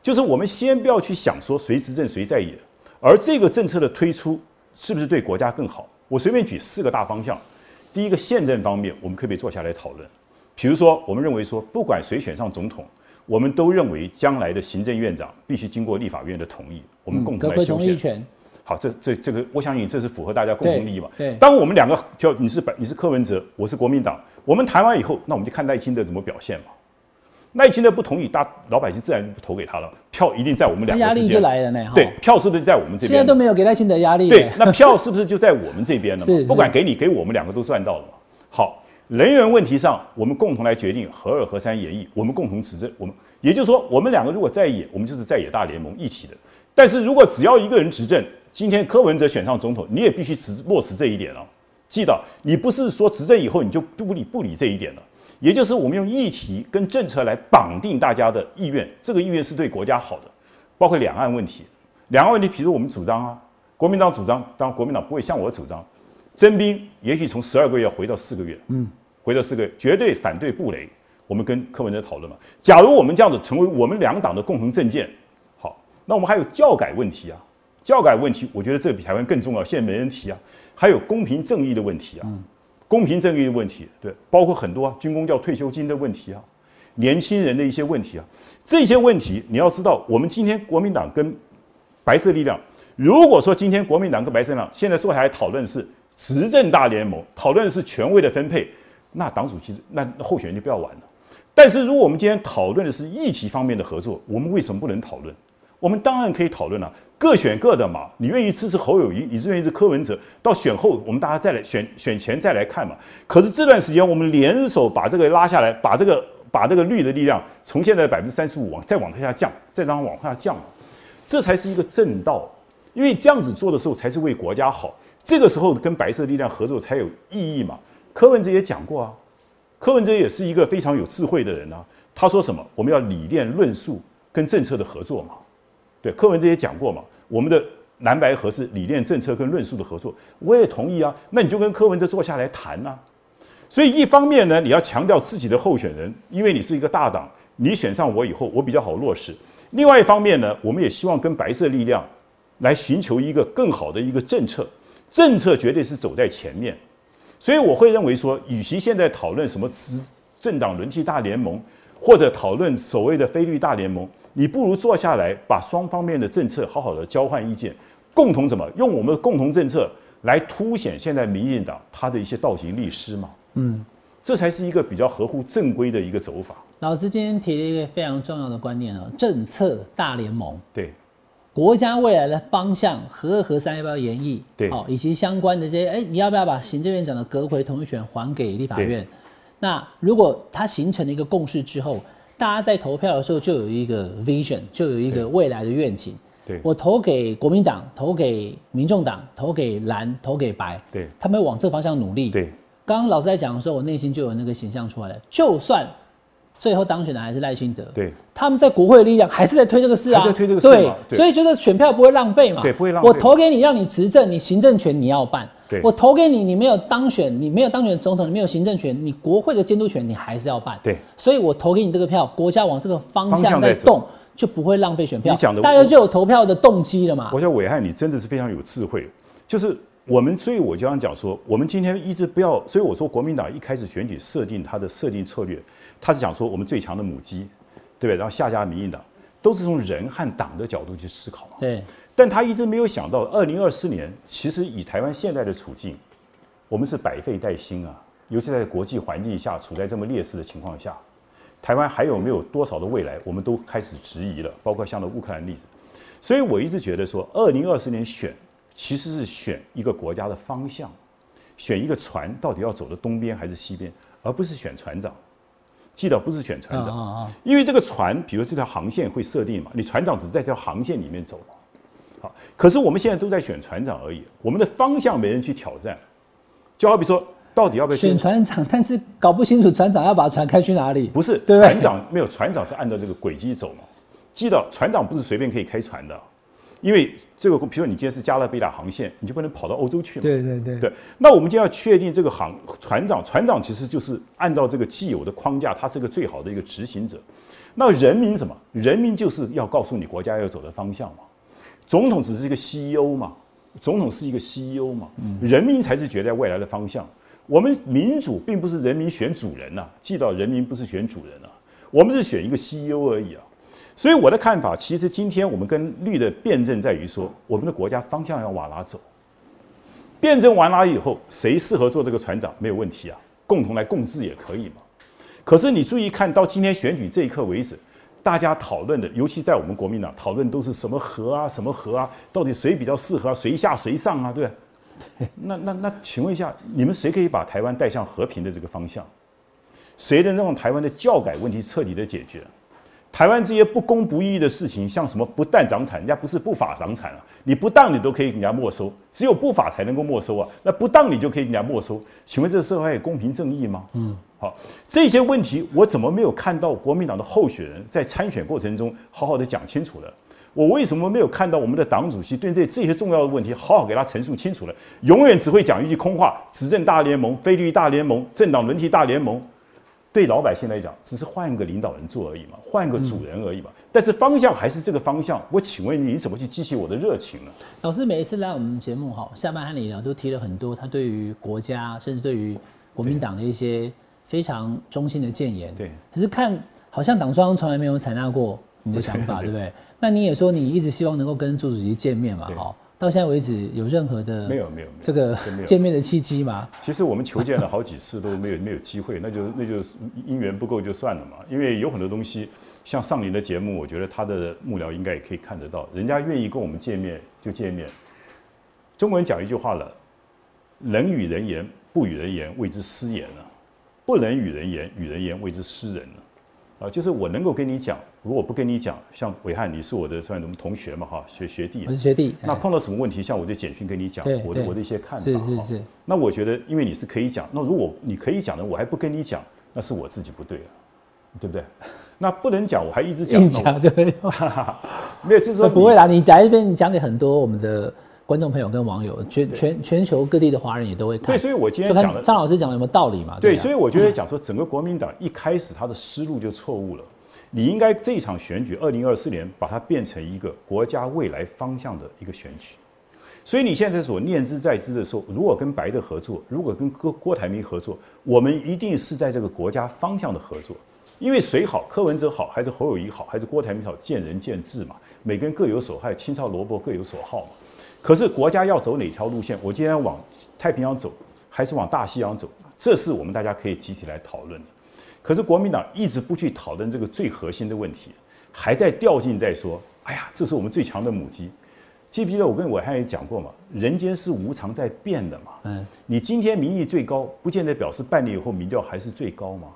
S3: 就是我们先不要去想说谁执政谁在野，而这个政策的推出是不是对国家更好？我随便举四个大方向。第一个，宪政方面，我们可不可以坐下来讨论？比如说，我们认为说，不管谁选上总统。我们都认为，将来的行政院长必须经过立法院的同意，我们共同来修宪。好，这这这个，我相信这是符合大家共同利益嘛？
S2: 对。
S3: 当我们两个就你是你是柯文哲，我是国民党，我们谈完以后，那我们就看赖清德怎么表现嘛。赖清德不同意，大老百姓自然不投给他了，票一定在我们两个之
S2: 间。压力就来了呢。
S3: 对，票是不是在我们这边？
S2: 现在都没有给赖清德压力。
S3: 对，那票是不是就在我们这边了嘛？不管给你给我们两个都赚到了嘛。好，人员问题上，我们共同来决定，合二合三演绎，我们共同执政，我们。也就是说，我们两个如果在野，我们就是在野大联盟一体的。但是如果只要一个人执政，今天柯文哲选上总统，你也必须执落实这一点哦。记得，你不是说执政以后你就不理不理这一点了。也就是我们用议题跟政策来绑定大家的意愿，这个意愿是对国家好的。包括两岸问题，两岸问题，比如我们主张啊，国民党主张，当然国民党不会像我主张，征兵也许从十二个月回到四个月，嗯，回到四个月，绝对反对布雷。我们跟柯文哲讨论嘛，假如我们这样子成为我们两党的共同政见，好，那我们还有教改问题啊，教改问题，我觉得这比台湾更重要，现在没人提啊。还有公平正义的问题啊，公平正义的问题，对，包括很多啊军工教退休金的问题啊，年轻人的一些问题啊，这些问题你要知道，我们今天国民党跟白色力量，如果说今天国民党跟白色力量现在坐下来讨论是执政大联盟，讨论是权威的分配，那党主席那候选人就不要玩了。但是，如果我们今天讨论的是议题方面的合作，我们为什么不能讨论？我们当然可以讨论了，各选各的嘛。你愿意支持侯友谊，你是愿意支持柯文哲，到选后我们大家再来选选前再来看嘛。可是这段时间我们联手把这个拉下来，把这个把这个绿的力量从现在百分之三十五往再往下降，再让它往下降，这才是一个正道。因为这样子做的时候才是为国家好，这个时候跟白色力量合作才有意义嘛。柯文哲也讲过啊。柯文哲也是一个非常有智慧的人啊，他说什么？我们要理念论述跟政策的合作嘛。对，柯文哲也讲过嘛，我们的蓝白合是理念、政策跟论述的合作，我也同意啊。那你就跟柯文哲坐下来谈呐。所以一方面呢，你要强调自己的候选人，因为你是一个大党，你选上我以后，我比较好落实。另外一方面呢，我们也希望跟白色力量来寻求一个更好的一个政策，政策绝对是走在前面。所以我会认为说，与其现在讨论什么执政党轮替大联盟，或者讨论所谓的非绿大联盟，你不如坐下来把双方面的政策好好的交换意见，共同怎么用我们的共同政策来凸显现在民进党它的一些倒行逆施嘛？嗯，这才是一个比较合乎正规的一个走法。
S2: 老师今天提了一个非常重要的观念哦，政策大联盟，
S3: 对，
S2: 国家未来的方向合二合三要不要延议？
S3: 对，
S2: 哦，以及相关的这些，哎，你要不要把行政院长的阁回同意权还给立法院？那如果它形成了一个共识之后，大家在投票的时候就有一个 vision，就有一个未来的愿景。
S3: 对，
S2: 我投给国民党，投给民众党，投给蓝，投给白，
S3: 对，
S2: 他们往这方向努力。
S3: 对。
S2: 刚刚老师在讲的时候，我内心就有那个形象出来了。就算最后当选的还是赖清德，
S3: 对，
S2: 他们在国会的力量还是在推这个事
S3: 啊，在推这个
S2: 事对，所以就是选票不会浪费嘛，
S3: 对，不会浪费。
S2: 我投给你，让你执政，你行政权你要办。
S3: 对，
S2: 我投给你，你没有当选，你没有当选总统，你没有行政权，你国会的监督权你还是要办。
S3: 对，
S2: 所以我投给你这个票，国家往这个方向在动，就不会浪费选票。
S3: 你讲的，
S2: 大家就有投票的动机了嘛。
S3: 我觉得伟汉，你真的是非常有智慧，就是。我们所以我就想讲说，我们今天一直不要，所以我说国民党一开始选举设定它的设定策略，他是讲说我们最强的母鸡，对不对？然后下家民进党都是从人和党的角度去思考嘛。
S2: 对。
S3: 但他一直没有想到，二零二四年其实以台湾现在的处境，我们是百废待兴啊，尤其在国际环境下处在这么劣势的情况下，台湾还有没有多少的未来，我们都开始质疑了。包括像那乌克兰例子，所以我一直觉得说，二零二四年选。其实是选一个国家的方向，选一个船到底要走的东边还是西边，而不是选船长。记得不是选船长，因为这个船，比如这条航线会设定嘛，你船长只是在这条航线里面走。好，可是我们现在都在选船长而已，我们的方向没人去挑战。就好比说，到底要不要
S2: 选船长？但是搞不清楚船长要把船开去哪里。
S3: 不是，船长没有，船长是按照这个轨迹走嘛。记得船长不是随便可以开船的。因为这个，比如说你今天是加勒比海航线，你就不能跑到欧洲去嘛？
S2: 对对对。
S3: 对，那我们就要确定这个航船长，船长其实就是按照这个既有的框架，他是个最好的一个执行者。那人民什么？人民就是要告诉你国家要走的方向嘛。总统只是一个 CEO 嘛，总统是一个 CEO 嘛，人民才是决定未来的方向。我们民主并不是人民选主人呐，记到人民不是选主人啊，我们是选一个 CEO 而已啊。所以我的看法，其实今天我们跟绿的辩证在于说，我们的国家方向要往哪走。辩证完了以后，谁适合做这个船长没有问题啊，共同来共治也可以嘛。可是你注意看到今天选举这一刻为止，大家讨论的，尤其在我们国民党讨论都是什么和啊，什么和啊，到底谁比较适合，谁下谁上啊，对那那那，请问一下，你们谁可以把台湾带向和平的这个方向？谁能让台湾的教改问题彻底的解决？台湾这些不公不义的事情，像什么不当涨产，人家不是不法涨产啊，你不当你都可以给人家没收，只有不法才能够没收啊。那不当你就可以给人家没收，请问这个社会有公平正义吗？嗯，好，这些问题我怎么没有看到国民党的候选人在参选过程中好好的讲清楚了？我为什么没有看到我们的党主席对这这些重要的问题好好给他陈述清楚了？永远只会讲一句空话：执政大联盟、非律大联盟、政党轮替大联盟。对老百姓来讲，只是换一个领导人做而已嘛，换一个主人而已嘛。但是方向还是这个方向。我请问你，你怎么去激起我的热情呢？
S2: 老师每一次来我们节目哈，下班和你聊都提了很多他对于国家，甚至对于国民党的一些非常中心的谏言。
S3: 对。
S2: 可是看好像党中央从来没有采纳过你的想法，对不对？那你也说你一直希望能够跟朱主席见面嘛？哈。到现在为止，有任何的
S3: 没有没有
S2: 这个见面的契机吗？
S3: 其实我们求见了好几次都没有没有机会，那就那就姻缘不够就算了嘛。因为有很多东西，像上林的节目，我觉得他的幕僚应该也可以看得到，人家愿意跟我们见面就见面。中国人讲一句话了：能与人言，不与人言，谓之私言了；不能与人言，与人言，谓之失人了。啊，就是我能够跟你讲，如果不跟你讲，像伟汉，你是我的算什么同学嘛？哈，学学弟。
S2: 我是学弟。
S3: 那碰到什么问题，像我就简讯跟你讲，我的我的一些看法。
S2: 是是是。
S3: 那我觉得，因为你是可以讲，那如果你可以讲的，我还不跟你讲，那是我自己不对了，对不对？那不能讲，我还一直讲
S2: 硬，讲就没有。
S3: 没有，就是说
S2: 不会啦，你来这边你讲给很多我们的观众朋友跟网友，全全全球各地的华人也都会看。
S3: 对，所以我今天讲的
S2: 张老师讲的有没有道理嘛？
S3: 对，
S2: 啊
S3: 所以我觉得讲说，整个国民党一开始他的思路就错误了。你应该这场选举，二零二四年把它变成一个国家未来方向的一个选举。所以你现在所念之在之的时候，如果跟白的合作，如果跟郭郭台铭合作，我们一定是在这个国家方向的合作。因为谁好，柯文哲好，还是侯友谊好，还是郭台铭好，见仁见智嘛，每个人各有所好，青菜萝卜各有所好嘛。可是国家要走哪条路线？我今天往太平洋走，还是往大西洋走？这是我们大家可以集体来讨论的。可是国民党一直不去讨论这个最核心的问题，还在掉进在说：“哎呀，这是我们最强的母鸡。”记不记得我跟伟汉也讲过嘛？人间是无常在变的嘛。
S2: 嗯，
S3: 你今天民意最高，不见得表示半年以后民调还是最高嘛。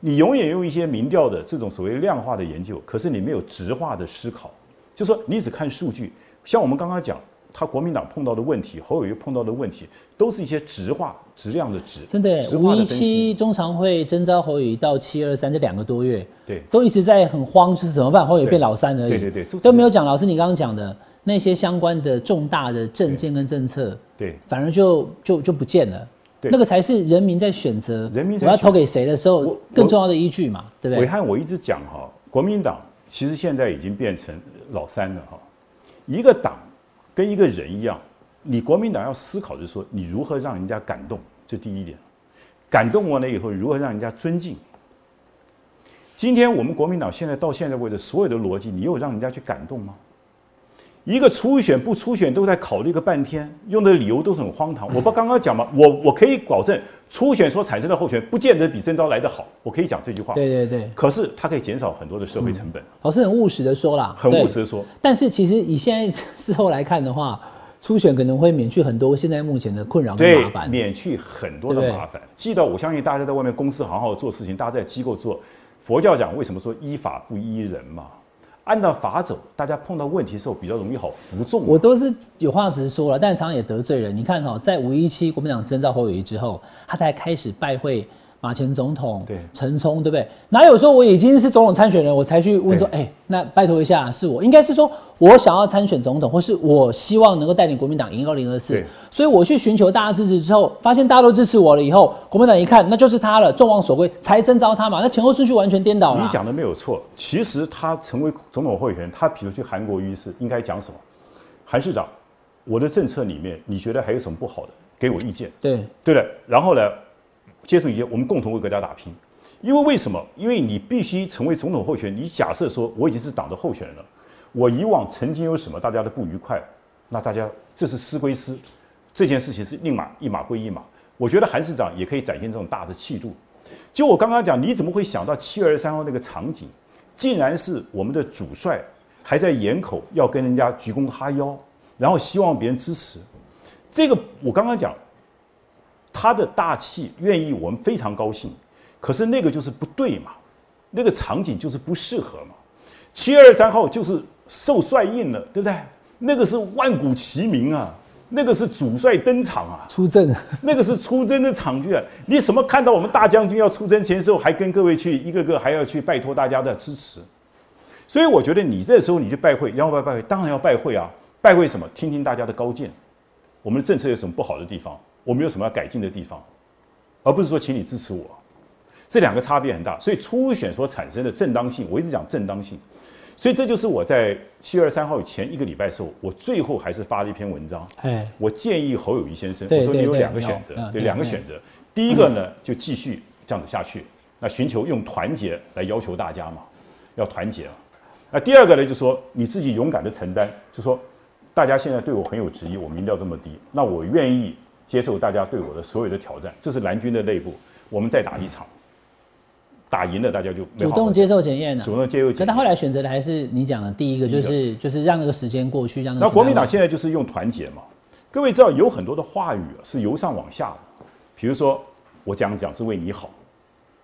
S3: 你永远用一些民调的这种所谓量化的研究，可是你没有直化的思考，就说你只看数据。像我们刚刚讲，他国民党碰到的问题，侯友谊碰到的问题，都是一些质化、质量的质，
S2: 真的五一。七中常会征召侯友谊到七二三这两个多月，
S3: 对
S2: 都一直在很慌，就是怎么办？侯友谊变老三而已，
S3: 对对对
S2: 都没有讲老师你刚刚讲的那些相关的重大的政见跟政策，
S3: 对
S2: 反而就就就不见了。
S3: 对
S2: 那个才是人民在选择，
S3: 人民
S2: 我要投给谁的时候更重要的依据嘛，对不对？
S3: 伟汉，我一直讲哈，国民党其实现在已经变成老三了哈。一个党跟一个人一样，你国民党要思考的是说，你如何让人家感动，这第一点。感动完了以后，如何让人家尊敬？今天我们国民党现在到现在为止，所有的逻辑，你有让人家去感动吗？一个初选不初选都在考虑个半天，用的理由都很荒唐。我不刚刚讲吗？我我可以保证，初选所产生的候选不见得比征召来得好，我可以讲这句话。
S2: 对对对，
S3: 可是它可以减少很多的社会成本，
S2: 老师很务实的说啦，
S3: 很务实的说，
S2: 但是其实以现在事后来看的话，初选可能会免去很多现在目前的困扰跟
S3: 对
S2: 麻，烦。
S3: 免去很多的麻烦。记得我相信大家在外面公司好好做事情，大家在机构做。佛教讲为什么说依法不依人嘛？按照法走，大家碰到问题的时候比较容易好服众。
S2: 我都是有话直说了，但常常也得罪人。你看哈、在五一七国民党征召侯友谊之后，他才开始拜会马前总统、
S3: 对
S2: 陈冲，对不对？哪有说我已经是总统参选人，我才去问说，
S3: 对
S2: 哎、那拜托一下，是我？应该是说我想要参选总统，或是我希望能够带领国民党赢二零二四，所以我去寻求大家支持之后，发现大家都支持我了以后，国民党一看那就是他了，众望所归，才征召他嘛。那前后顺序完全颠倒了。
S3: 你讲的没有错，其实他成为总统候选人，他比如去韩国瑜是应该讲什么？韩市长，我的政策里面你觉得还有什么不好的？给我意见。
S2: 对
S3: 对的。然后呢，接受一些，我们共同为国家打拼。因为为什么？因为你必须成为总统候选人。你假设说我已经是党的候选人了，我以往曾经有什么大家的不愉快，那大家这是私归私，这件事情是另码一码归一码。我觉得韩市长也可以展现这种大的气度。就我刚刚讲，你怎么会想到七月二十三号那个场景，竟然是我们的主帅还在岩口要跟人家鞠躬哈腰，然后希望别人支持。这个我刚刚讲，他的大气愿意，我们非常高兴。可是那个就是不对嘛，那个场景就是不适合嘛。七月二十三号就是受帅印了，对不对？那个是万古齐名啊，那个是主帅登场啊，
S2: 出阵，
S3: 那个是出征的场剧啊。你什么看到我们大将军要出征前时候，还跟各位去一个个还要去拜托大家的支持？所以我觉得你这时候你去拜会，要不要拜会？当然要拜会啊！拜会什么？听听大家的高见，我们的政策有什么不好的地方，我们有什么要改进的地方，而不是说请你支持我。这两个差别很大，所以初选所产生的正当性，我一直讲正当性，所以这就是我在七月二十三号前一个礼拜的时候，我最后还是发了一篇文章，
S2: 哎，
S3: 我建议侯友谊先生，我说你有两个选择对，两个选择。第一个呢，就继续这样子下去，那寻求用团结来要求大家嘛，要团结嘛。那第二个呢，就说你自己勇敢的承担，就说大家现在对我很有质疑，我民调这么低，那我愿意接受大家对我的所有的挑战。这是蓝军的内部，我们再打一场，打赢了大家就
S2: 主动接受检验了、
S3: 主动接受检验
S2: 可他后来选择的还是你讲的第一个，就是就是让那个时间过去，让那个
S3: 那国民党现在就是用团结嘛。各位知道有很多的话语是由上往下的，比如说我讲讲是为你好，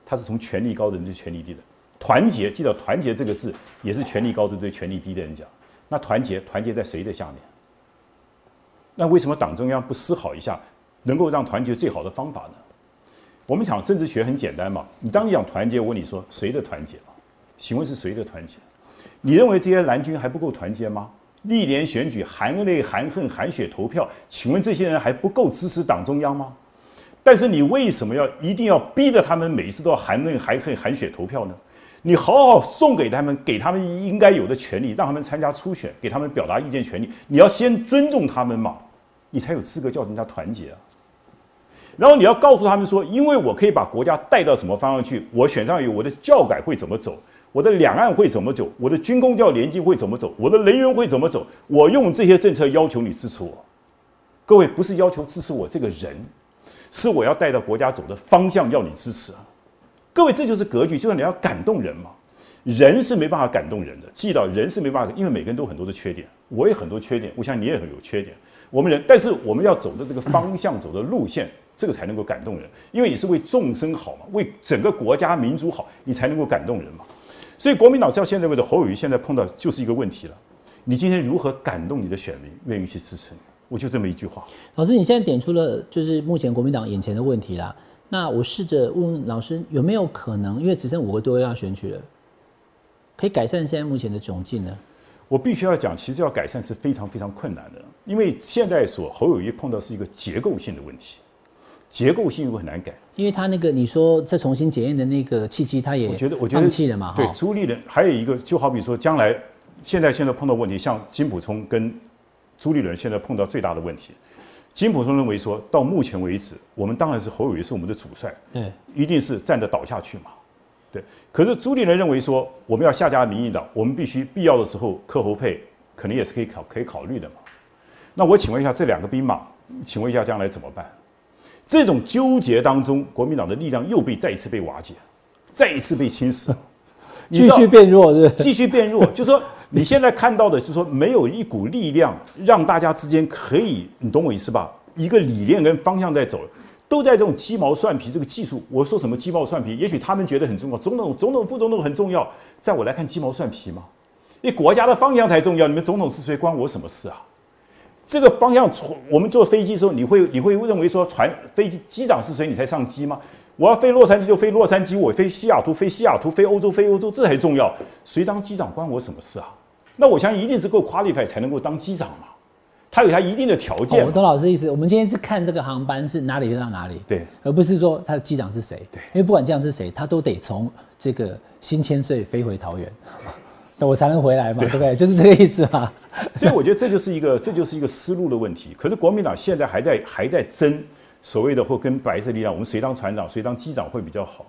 S3: 他是从权力高的人对权力低的。团结，记得“团结”这个字也是权力高的对权力低的人讲。那团结，团结在谁的下面？那为什么党中央不思考一下，能够让团结最好的方法呢？我们讲政治学很简单嘛，你当你讲团结，我问你说谁的团结？请问是谁的团结？你认为这些蓝军还不够团结吗？历年选举含泪含恨含血投票，请问这些人还不够支持党中央吗？但是你为什么要一定要逼着他们每次都要含泪含恨含血投票呢？你好好送给他们，给他们应该有的权利，让他们参加初选，给他们表达意见权利。你要先尊重他们嘛，你才有资格叫人家团结啊。然后你要告诉他们说，因为我可以把国家带到什么方向去，我选上以后，我的教改会怎么走，我的两岸会怎么走，我的军工教联机会怎么走，我的能源会怎么走，我用这些政策要求你支持我。各位不是要求支持我这个人。是我要带到国家走的方向，要你支持啊！各位，这就是格局，就是你要感动人嘛。人是没办法感动人的，记到人是没办法，因为每个人都很多的缺点，我也很多缺点，我想你也很有缺点。我们人，但是我们要走的这个方向，走的路线，这个才能够感动人，因为你是为众生好嘛，为整个国家民族好，你才能够感动人嘛。所以国民党到现在为止，侯友谊现在碰到就是一个问题了，你今天如何感动你的选民，愿意去支持你？我就这么一句话，
S2: 老师，你现在点出了就是目前国民党眼前的问题啦。那我试着问老师，有没有可能，因为只剩五个多月要选举了，可以改善现在目前的窘境呢？
S3: 我必须要讲，其实要改善是非常非常困难的，因为现在所侯友谊碰到是一个结构性的问题，结构性又很难改，
S2: 因为他那个你说再重新检验的那个契机，他也
S3: 我觉得我觉得
S2: 放弃了嘛。
S3: 对，朱立伦还有一个，就好比说将来现在现在碰到问题，像金普聪跟。朱立伦现在碰到最大的问题，金普聪认为说到目前为止，我们当然是侯友谊是我们的主帅，
S2: 对，
S3: 一定是站着倒下去嘛，对。可是朱立伦认为说，我们要下架民进党，我们必须必要的时候克侯配，可能也是可以考可以考虑的嘛。那我请问一下，这两个兵马，请问一下将来怎么办？这种纠结当中，国民党的力量又被再一次被瓦解，再一次被侵蚀，
S2: 继续变弱，是
S3: 继续变弱，就说。你现在看到的，就是说没有一股力量让大家之间可以，你懂我意思吧？一个理念跟方向在走，都在这种鸡毛蒜皮这个技术。我说什么鸡毛蒜皮？也许他们觉得很重要，总统、总统、副总统很重要，在我来看鸡毛蒜皮嘛？因为国家的方向才重要。你们总统是谁，关我什么事啊？这个方向，我们坐飞机的时候，你会你会认为说，船飞机机长是谁，你才上机吗？我要飞洛杉矶就飞洛杉矶，我飞西雅图飞西雅图，飞欧洲飞欧洲，这才重要。谁当机长关我什么事啊？那我相信一定是够 qualify 才能够当机长嘛。他有他一定的条件。
S2: 我懂老师意思。我们今天是看这个航班是哪里飞到哪里，
S3: 对，
S2: 而不是说他的机长是谁。
S3: 对，
S2: 因为不管机长是谁，他都得从这个新千岁飞回桃园，那我才能回来嘛，对不对？就是这个意思嘛。
S3: 所以我觉得这就是一个这就是一个思路的问题。可是国民党现在还在还在争。所谓的或跟白色力量，我们谁当船长，谁当机长会比较好？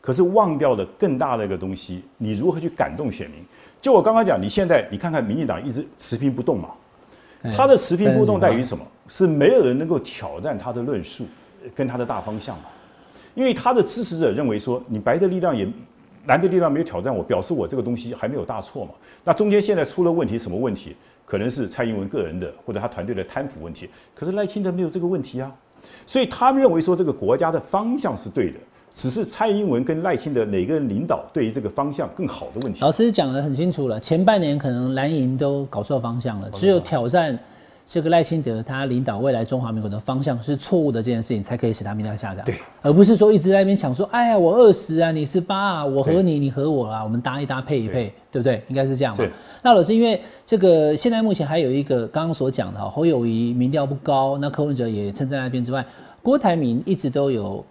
S3: 可是忘掉了更大的一个东西，你如何去感动选民？就我刚刚讲，你现在你看看民进党一直持平不动嘛，他的持平不动在于什么？是没有人能够挑战他的论述跟他的大方向嘛？因为他的支持者认为说，你白的力量也蓝的力量没有挑战我，表示我这个东西还没有大错嘛？那中间现在出了问题，什么问题？可能是蔡英文个人的或者他团队的贪腐问题，可是赖清德没有这个问题啊。所以他们认为说这个国家的方向是对的，只是蔡英文跟赖清德哪个人领导对于这个方向更好的问题。
S2: 老师讲得很清楚了，前半年可能蓝营都搞错方向了，只有挑战这个赖清德他领导未来中华民国的方向是错误的这件事情，才可以使他民调下降。
S3: 对，
S2: 而不是说一直在那边抢说，哎呀，我二十啊，你十八啊，我和你，你和我啊，我们搭一搭配一配，对不对？应该是这样嘛。那老师，因为这个现在目前还有一个刚刚所讲的侯友谊民调不高，那柯文哲也撑在那边之外，郭台铭一直都有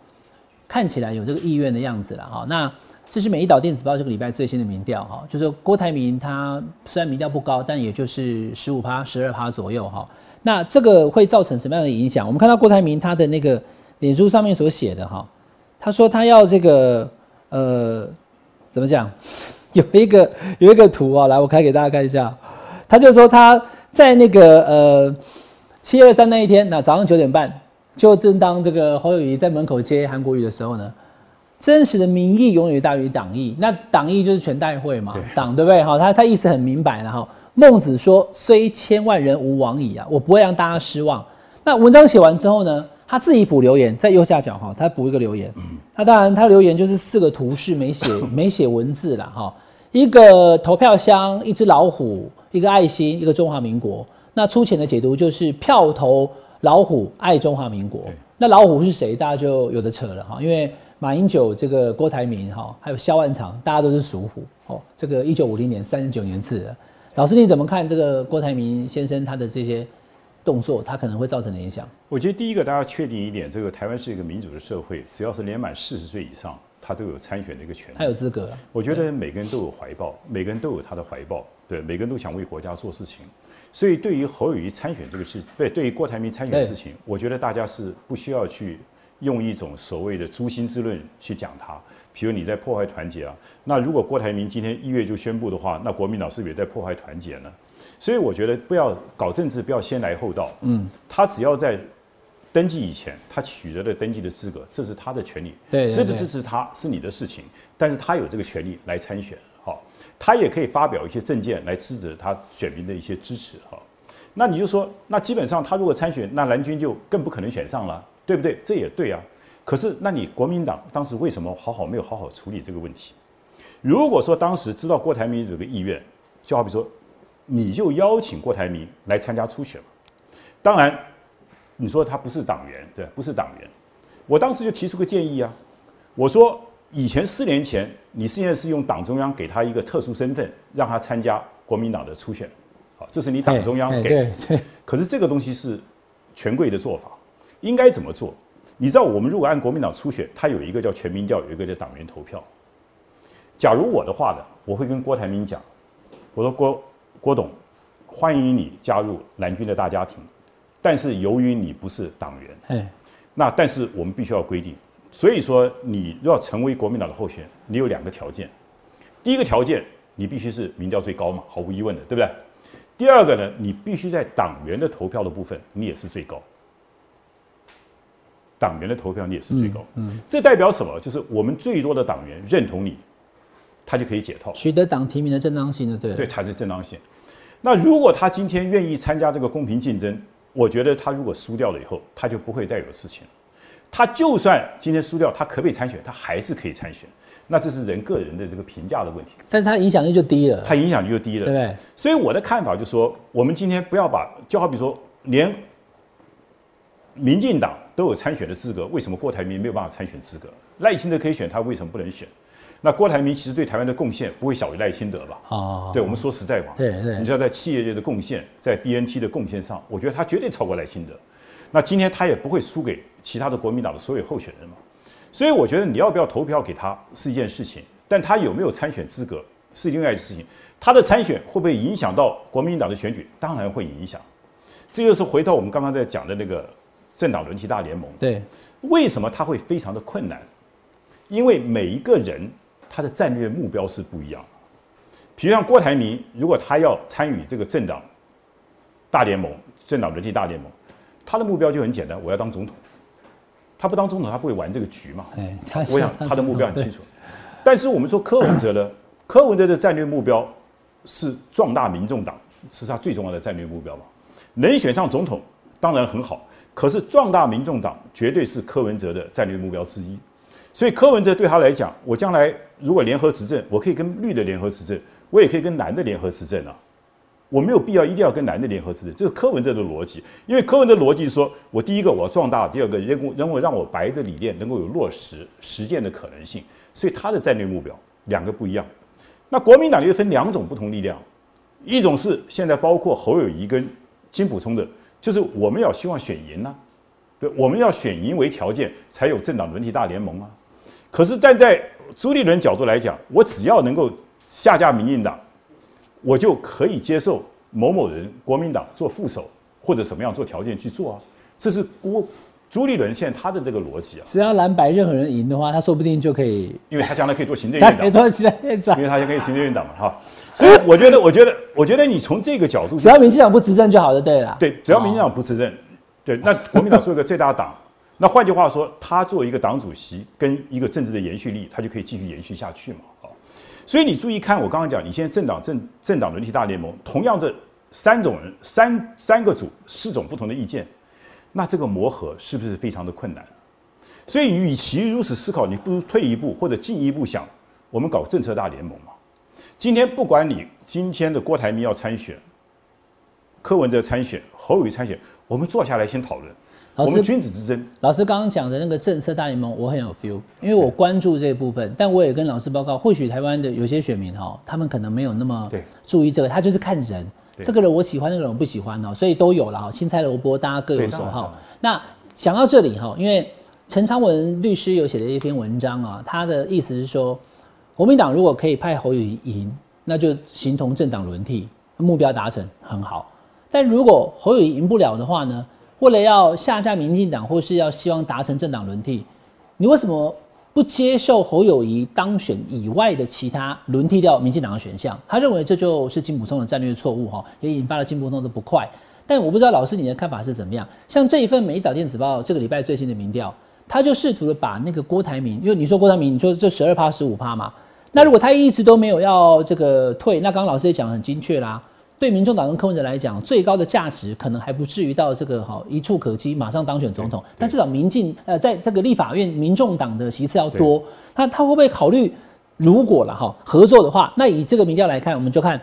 S2: 看起来有这个意愿的样子了哈。那这是美一岛电子报这个礼拜最新的民调哈，就是郭台铭他虽然民调不高，但也就是十五趴、十二趴左右哈。那这个会造成什么样的影响？我们看到郭台铭他的那个脸书上面所写的哈，他说他要这个呃怎么讲？有一个有一个图啊，来我开给大家看一下。他就说他在那个呃七二三那一天，那早上九点半，就正当这个侯友谊在门口接韩国瑜的时候呢，真实的民意永远大于党意。那党意就是全代会嘛，党对不对？哈，他他意思很明白了哈。孟子说：“虽千万人吾往矣啊，我不会让大家失望。”那文章写完之后呢？他自己补留言，在右下角哈，他补一个留言。那当然，他留言就是四个图示，没写 没写文字了哈。一个投票箱，一只老虎，一个爱心，一个中华民国。那粗浅的解读就是票投老虎，爱中华民国。那老虎是谁？大家就有的扯了哈，因为。马英九这个郭台铭哈，还有萧万长，大家都是属虎哦。这个一九五零年三十九年次的，老师你怎么看这个郭台铭先生他的这些动作，他可能会造成的影响？
S3: 我觉得第一个大家确定一点，这个台湾是一个民主的社会，只要是年满四十岁以上，他都有参选的一个权利。
S2: 他有资格。
S3: 我觉得每个人都有怀抱，每个人都有他的怀抱，对，每个人都想为国家做事情。所以对于侯友谊参选这个事，对，对于郭台铭参选的事情，我觉得大家是不需要去用一种所谓的诛心之论去讲他。比如你在破坏团结啊，那如果郭台铭今天一月就宣布的话，那国民党是不是也在破坏团结呢？所以我觉得不要搞政治，不要先来后到。嗯，他只要在登记以前，他取得了登记的资格，这是他的权利。
S2: 对，
S3: 支不支持他是你的事情，但是他有这个权利来参选。好，他也可以发表一些政见来支持他选民的一些支持。哈，那你就说，那基本上他如果参选，那蓝军就更不可能选上了，对不对？这也对啊。可是，那你国民党当时为什么好好没有好好处理这个问题？如果说当时知道郭台铭有个意愿，就好比说，你就邀请郭台铭来参加初选嘛。当然，你说他不是党员，对，不是党员。我当时就提出个建议啊，我说以前四年前，你现在是用党中央给他一个特殊身份，让他参加国民党的初选，好，这是你党中央给。
S2: 对对。
S3: 可是这个东西是权贵的做法，应该怎么做？你知道我们如果按国民党初选，它有一个叫全民调，有一个叫党员投票。假如我的话呢，我会跟郭台铭讲，我说郭郭董，欢迎你加入蓝军的大家庭，但是由于你不是党员，哎，那但是我们必须要规定，所以说你要成为国民党的候选人，你有两个条件，第一个条件你必须是民调最高嘛，毫无疑问的，对不对？第二个呢，你必须在党员的投票的部分，你也是最高。党员的投票你也是最高，嗯，这代表什么？就是我们最多的党员认同你，他就可以解套，
S2: 取得党提名的正当性的，对
S3: 对，才是正当性。那如果他今天愿意参加这个公平竞争，我觉得他如果输掉了以后，他就不会再有事情。他就算今天输掉，他可不可以参选？他还是可以参选。那这是人个人的这个评价的问题。
S2: 但是他影响力就低了，
S3: 他影响力就低了，
S2: 对不对？
S3: 所以我的看法就是说，我们今天不要把，就好比说连。民进党都有参选的资格，为什么郭台铭没有办法参选资格？赖清德可以选，他为什么不能选？那郭台铭其实对台湾的贡献不会小于赖清德吧？啊，对我们说实在话，
S2: 对对，
S3: 你知道在企业界的贡献，在 BNT 的贡献上，我觉得他绝对超过赖清德。那今天他也不会输给其他的国民党的所有候选人嘛？所以我觉得你要不要投票给他是一件事情，但他有没有参选资格是另外一件事情。他的参选会不会影响到国民党的选举？当然会影响。这就是回到我们刚刚在讲的那个。政党轮替大联盟，
S2: 对，
S3: 为什么他会非常的困难？因为每一个人他的战略目标是不一样。比如像郭台铭，如果他要参与这个政党大联盟、政党轮替大联盟，他的目标就很简单，我要当总统。他不当总统，他不会玩这个局嘛？哎，我想他的目标很清楚。但是我们说柯文哲呢？柯文哲的战略目标是壮大民众党，是他最重要的战略目标嘛？能选上总统，当然很好。可是壮大民众党绝对是柯文哲的战略目标之一，所以柯文哲对他来讲，我将来如果联合执政，我可以跟绿的联合执政，我也可以跟蓝的联合执政啊，我没有必要一定要跟蓝的联合执政，这是柯文哲的逻辑。因为柯文哲逻辑是说，我第一个我要壮大，第二个人人为让我白的理念能够有落实实践的可能性，所以他的战略目标两个不一样。那国民党又分两种不同力量，一种是现在包括侯友谊跟金普聪的。就是我们要希望选赢呢，对，我们要选赢为条件才有政党轮替大联盟啊。可是站在朱立伦角度来讲，我只要能够下架民进党，我就可以接受某某人国民党做副手或者什么样做条件去做啊。这是郭朱立伦现在他的这个逻辑啊。
S2: 只要蓝白任何人赢的话，他说不定就可以，
S3: 因为他将来可以做行政院长，可以
S2: 做行政院长，
S3: 因为他可以行政院长嘛，哈。所以我觉得，我觉得，我觉得你从这个角度，
S2: 只要民进党不执政就好了，对了。
S3: 对，只要民进党不执政，对，那国民党做一个最大党，那换句话说，他作为一个党主席跟一个政治的延续力，他就可以继续延续下去嘛。啊，所以你注意看，我刚刚讲，你现在政党政政党轮替大联盟，同样这三种人，三三个组，四种不同的意见，那这个磨合是不是非常的困难？所以，与其如此思考，你不如退一步或者进一步想，我们搞政策大联盟嘛。今天不管你今天的郭台铭要参选，柯文哲参选，侯友谊参选，我们坐下来先讨论，
S2: 老师
S3: 我们君子之争。
S2: 老师刚刚讲的那个政策大联盟，我很有 feel，因为我关注这一部分，但我也跟老师报告，或许台湾的有些选民哈，他们可能没有那么注意这个，他就是看人，这个人我喜欢，那个人我不喜欢哦，所以都有了哈，青菜萝卜大家各有所好。那讲到这里哈，因为陈昌文律师有写了一篇文章啊，他的意思是说，国民党如果可以派侯友宜赢，那就形同政党轮替，目标达成很好。但如果侯友宜赢不了的话呢？为了要下架民进党，或是要希望达成政党轮替，你为什么不接受侯友谊当选以外的其他轮替掉民进党的选项？他认为这就是金普松的战略错误，哈，也引发了金普松的不快。但我不知道老师你的看法是怎么样？像这一份《美岛电子报》这个礼拜最新的民调，他就试图的把那个郭台铭，因为你说郭台铭，你说这十二趴、十五趴嘛，那如果他一直都没有要这个退，那刚刚老师也讲得很精确啦。对民众党跟柯文哲来讲，最高的价值可能还不至于到这个哈一触可及，马上当选总统。但至少民进呃，在这个立法院民众党的席次要多，那他会不会考虑，如果了哈合作的话，那以这个民调来看，我们就看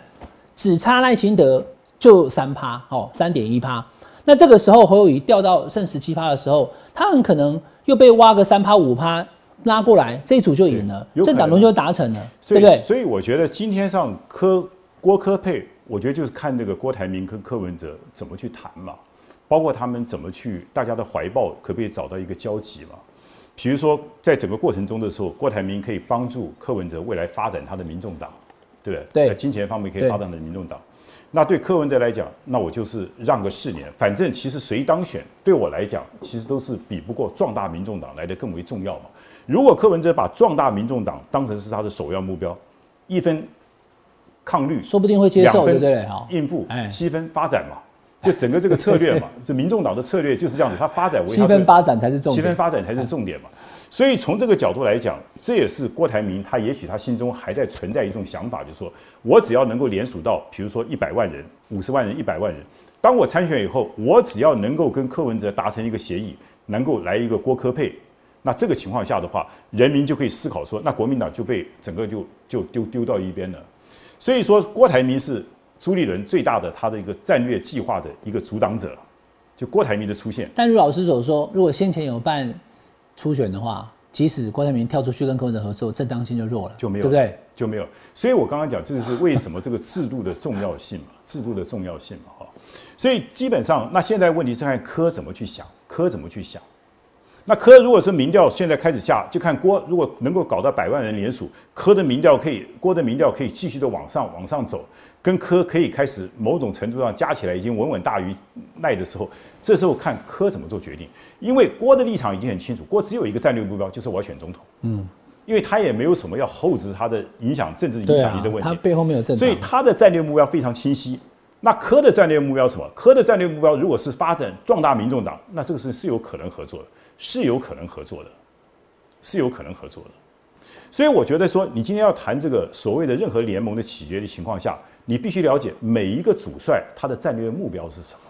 S2: 只差赖清德就三趴哦，三点一趴。那这个时候侯友谊掉到剩十七趴的时候，他很可能又被挖个三趴五趴拉过来，这一组就赢了，
S3: 有可能
S2: 政党轮就达成了，
S3: 所以
S2: 对不对？
S3: 所以我觉得今天上柯郭柯配，我觉得就是看那个郭台铭跟柯文哲怎么去谈嘛，包括他们怎么去大家的怀抱可不可以找到一个交集嘛。比如说，在整个过程中的时候，郭台铭可以帮助柯文哲未来发展他的民众党，对不对？
S2: 对
S3: 在金钱方面可以发展的民众党。那对柯文哲来讲，那我就是让个四年，反正其实谁当选，对我来讲，其实都是比不过壮大民众党来的更为重要嘛。如果柯文哲把壮大民众党当成是他的首要目标，一分抗绿，
S2: 说不定会接受，对不对？哈，
S3: 应付
S2: 哎，
S3: 七分发展嘛，就整个这个策略嘛，这民众党的策略就是这样子，它发展为
S2: 七分发展才是重
S3: 七分
S2: 点。
S3: 发展才是重点嘛。所以从这个角度来讲，这也是郭台铭他也许他心中还在存在一种想法，就是说我只要能够联署到，比如说一百万人、五十万人、一百万人，当我参选以后，我只要能够跟柯文哲达成一个协议，能够来一个郭科配，那这个情况下的话，人民就可以思考说，那国民党就被整个就就丢丢到一边了。所以说，郭台铭是朱立伦最大的他的一个战略计划的一个阻挡者，就郭台铭的出现。
S2: 但如老师所说，如果先前有办初选的话，即使郭台铭跳出去跟柯文哲合作，正当性就弱了，
S3: 就没有
S2: 对不对？
S3: 就没有。所以我刚刚讲，这就是为什么这个制度的重要性嘛，制度的重要性嘛，哈。所以基本上，那现在问题是看柯怎么去想，柯怎么去想。那柯如果是民调现在开始下，就看郭如果能够搞到百万人联署，柯的民调可以，郭的民调可以继续的往上往上走，跟柯可以开始某种程度上加起来已经稳稳大于赖的时候，这时候看柯怎么做决定。因为郭的立场已经很清楚，郭只有一个战略目标，就是我要选总统。嗯，因为他也没有什么要后置他的影响政治影响力的，问题。
S2: 他背后没有政党，
S3: 所以他的战略目标非常清晰。那柯的战略目标是什么？柯的战略目标如果是发展壮大民众党，那这个是是有可能合作的，是有可能合作的，是有可能合作的。所以我觉得说，你今天要谈这个所谓的任何联盟的起决的情况下，你必须了解每一个主帅他的战略目标是什么。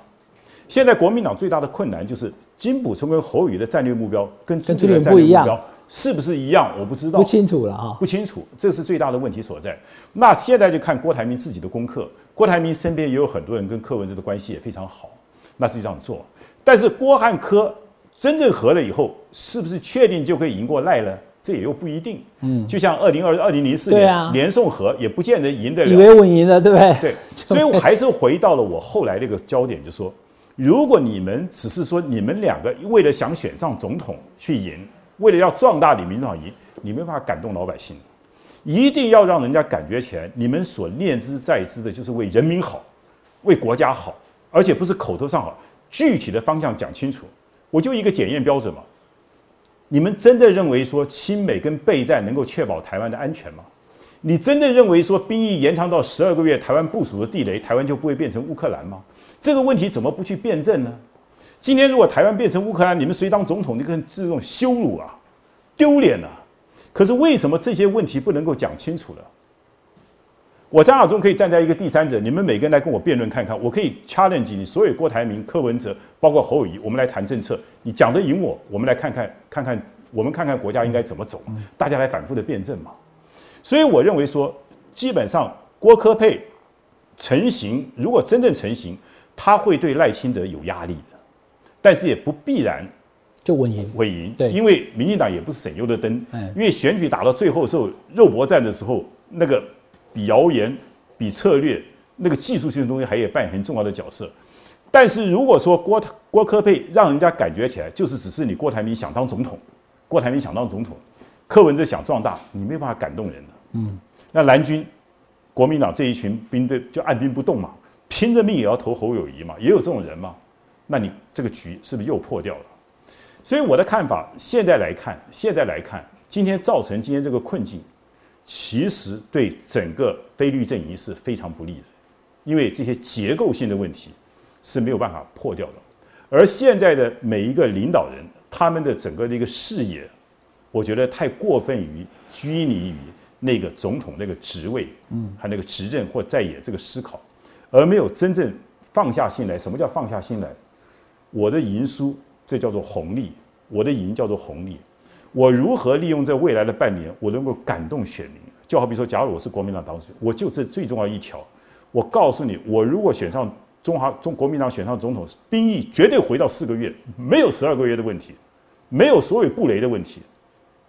S3: 现在国民党最大的困难就是金普聪跟侯宇的战略目标跟朱
S2: 朱
S3: 立伦的战略目标是不是一样？我不知道，
S2: 不清楚了哈。
S3: 不清楚，这是最大的问题所在。那现在就看郭台铭自己的功课。郭台铭身边也有很多人跟柯文哲的关系也非常好，那是这样做。但是郭汉柯真正合了以后，是不是确定就可以赢过赖呢？这也又不一定。嗯，就像二零二二零零四
S2: 年啊
S3: 年连宋和也不见得赢得了。
S2: 以为稳赢了，对不对？
S3: 对，所以我还是回到了我后来那个焦点，就说，如果你们只是说你们两个为了想选上总统去赢，为了要壮大你民党赢，你没办法感动老百姓，一定要让人家感觉起来，你们所念之在之的就是为人民好，为国家好，而且不是口头上好，具体的方向讲清楚。我就一个检验标准嘛，你们真的认为说亲美跟备战能够确保台湾的安全吗？你真的认为说兵役延长到十二个月，台湾部署的地雷，台湾就不会变成乌克兰吗？这个问题怎么不去辩证呢？今天如果台湾变成乌克兰，你们谁当总统？你跟这种羞辱啊，丢脸啊！可是为什么这些问题不能够讲清楚呢？我张亚中可以站在一个第三者，你们每个人来跟我辩论看看，我可以 challenge 你所有郭台铭、柯文哲，包括侯友谊，我们来谈政策，你讲得赢我，我们来看看看看，我们看看国家应该怎么走，大家来反复的辩证嘛。所以我认为说，基本上郭科配成型，如果真正成型，他会对赖清德有压力的。但是也不必然
S2: 就稳赢。
S3: 会赢。
S2: 对
S3: 因为民进党也不是省油的灯
S2: 哎。
S3: 因为选举打到最后的时候，肉搏战的时候，那个比谣言、比策略、那个技术性的东西，还也扮演很重要的角色。但是如果说郭郭科佩让人家感觉起来就是只是你郭台铭想当总统，郭台铭想当总统，柯文哲想壮大，你没有办法感动人的。嗯，那蓝军、国民党这一群兵队就按兵不动嘛，拼着命也要投侯友谊嘛，也有这种人嘛。那你这个局是不是又破掉了？所以我的看法，现在来看，现在来看，今天造成今天这个困境，其实对整个非律阵营是非常不利的，因为这些结构性的问题是没有办法破掉的。而现在的每一个领导人，他们的整个的一个视野，我觉得太过分于拘泥于那个总统那个职位，嗯，和那个执政或在野这个思考，而没有真正放下心来。什么叫放下心来？我的赢输，这叫做红利；我的赢叫做红利。我如何利用这未来的半年，我能够感动选民？就好比说，假如我是国民党党主席，我就这最重要一条，我告诉你，我如果选上中华中国民党选上总统，兵役绝对回到四个月，没有十二个月的问题，没有所有布雷的问题，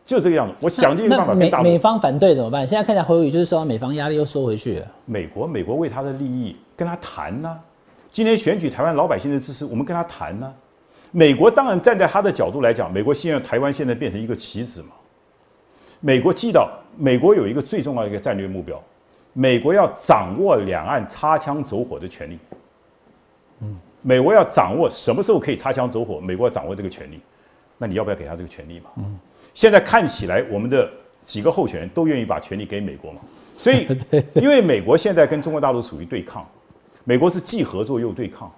S3: 就这个样子。我想尽办法跟大陆
S2: 美方反对怎么办？现在看起来侯友宜就是说美方压力又缩回去了。
S3: 美国，美国为他的利益跟他谈呢、今天选举台湾老百姓的支持，我们跟他谈呢、美国当然站在他的角度来讲，美国现在台湾现在变成一个棋子嘛。美国记到，美国有一个最重要的一个战略目标，美国要掌握两岸擦枪走火的权利。嗯，美国要掌握什么时候可以擦枪走火，美国要掌握这个权利。那你要不要给他这个权利嘛？嗯，现在看起来我们的几个候选人都愿意把权利给美国嘛，所以 因为美国现在跟中国大陆属于对抗，美国是既合作又对抗，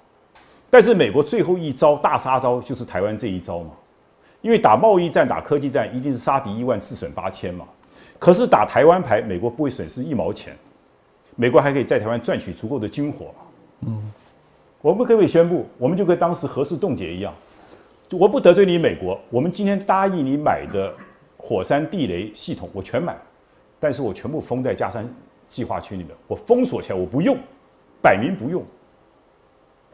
S3: 但是美国最后一招大杀招就是台湾这一招嘛，因为打贸易战、打科技战一定是杀敌一万自损八千嘛，可是打台湾牌，美国不会损失一毛钱，美国还可以在台湾赚取足够的军火。嗯，我们可不可以宣布，我们就跟当时核试冻结一样，我不得罪你美国，我们今天答应你买的火山地雷系统，我全买，但是我全部封在加山计划区里面，我封锁起来，我不用，摆明不用，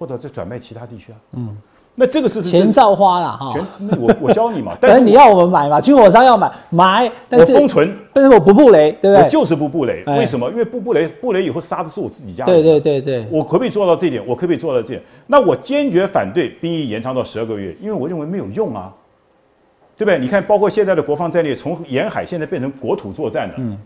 S3: 或者再转卖其他地区啊。嗯，那这个是
S2: 钱照花了哈
S3: 钱，，我我教你嘛，
S2: 但
S3: 但是
S2: 是你要我们买嘛，军火商要买买，但
S3: 我
S2: 是
S3: 封存，
S2: 但是我不布雷，对不对？
S3: 我就是不布雷，
S2: 哎
S3: 为什么？因为不布雷，布雷以后杀的是我自己家人。
S2: 对对对对，
S3: 我可不可以做到这一点？我可不可以做到这点？那我坚决反对兵役延长到十二个月，因为我认为没有用啊，对不对？你看，包括现在的国防战略，从沿海现在变成国土作战了。嗯，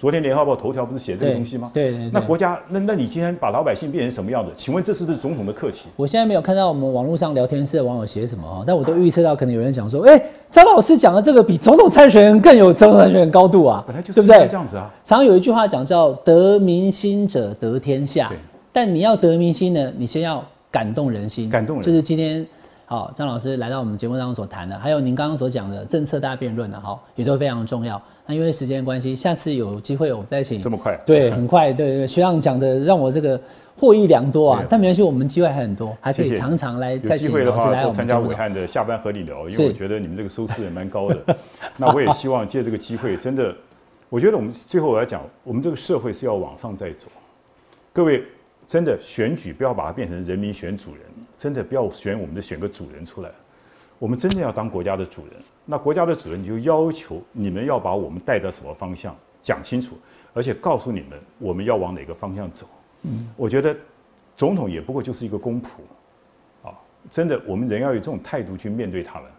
S3: 昨天联合报头条不是写这个
S2: 对
S3: 东西吗？
S2: 对对对
S3: 那国家，那那你今天把老百姓变成什么样子？请问这是不是总统的课题？
S2: 我现在没有看到我们网络上聊天室的网友写什么哈，但我都预测到可能有人讲说，哎、张老师讲的这个比总统参选人更有总统参选人高度啊，
S3: 本来就
S2: 对不对
S3: 这？样子啊。
S2: 常常有一句话讲叫“得民心者得天下
S3: 对”，
S2: 但你要得民心呢，你先要感动人心，
S3: 感动人
S2: 就是今天好张老师来到我们节目当中所谈的，还有您刚刚所讲的政策大辩论的，哈也都非常重要。那因为时间关系，下次有机会我们再请。
S3: 这么快
S2: 对，很快，对对，学长讲的让我这个获益良多啊。但没关系，我们机会还很多，还可以常常来
S3: 有
S2: 再请
S3: 机会的话，
S2: 老师来
S3: 多参加伟
S2: 我们节目中。
S3: 汉的下班和你聊，因为我觉得你们这个收视也蛮高的。那我也希望借这个机会，真的，我觉得我们最后我来讲，我们这个社会是要往上再走。各位，真的选举不要把它变成人民选主人，真的不要选我们的选个主人出来。我们真的要当国家的主人，那国家的主人你就要求你们要把我们带到什么方向讲清楚，而且告诉你们我们要往哪个方向走。嗯，我觉得总统也不过就是一个公仆。啊，真的，我们人要有这种态度去面对他们，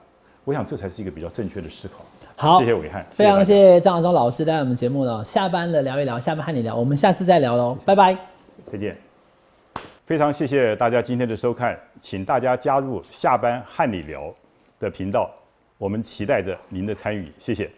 S3: 我想这才是一个比较正确的思考。
S2: 好，
S3: 谢谢伟汉，
S2: 非常谢谢张亚中老师来我们节目了。下班了聊一聊，下班和你聊，我们下次再聊喽，拜拜。
S3: 再见。非常谢谢大家今天的收看，请大家加入下班和你聊的频道，我们期待着您的参与，谢谢。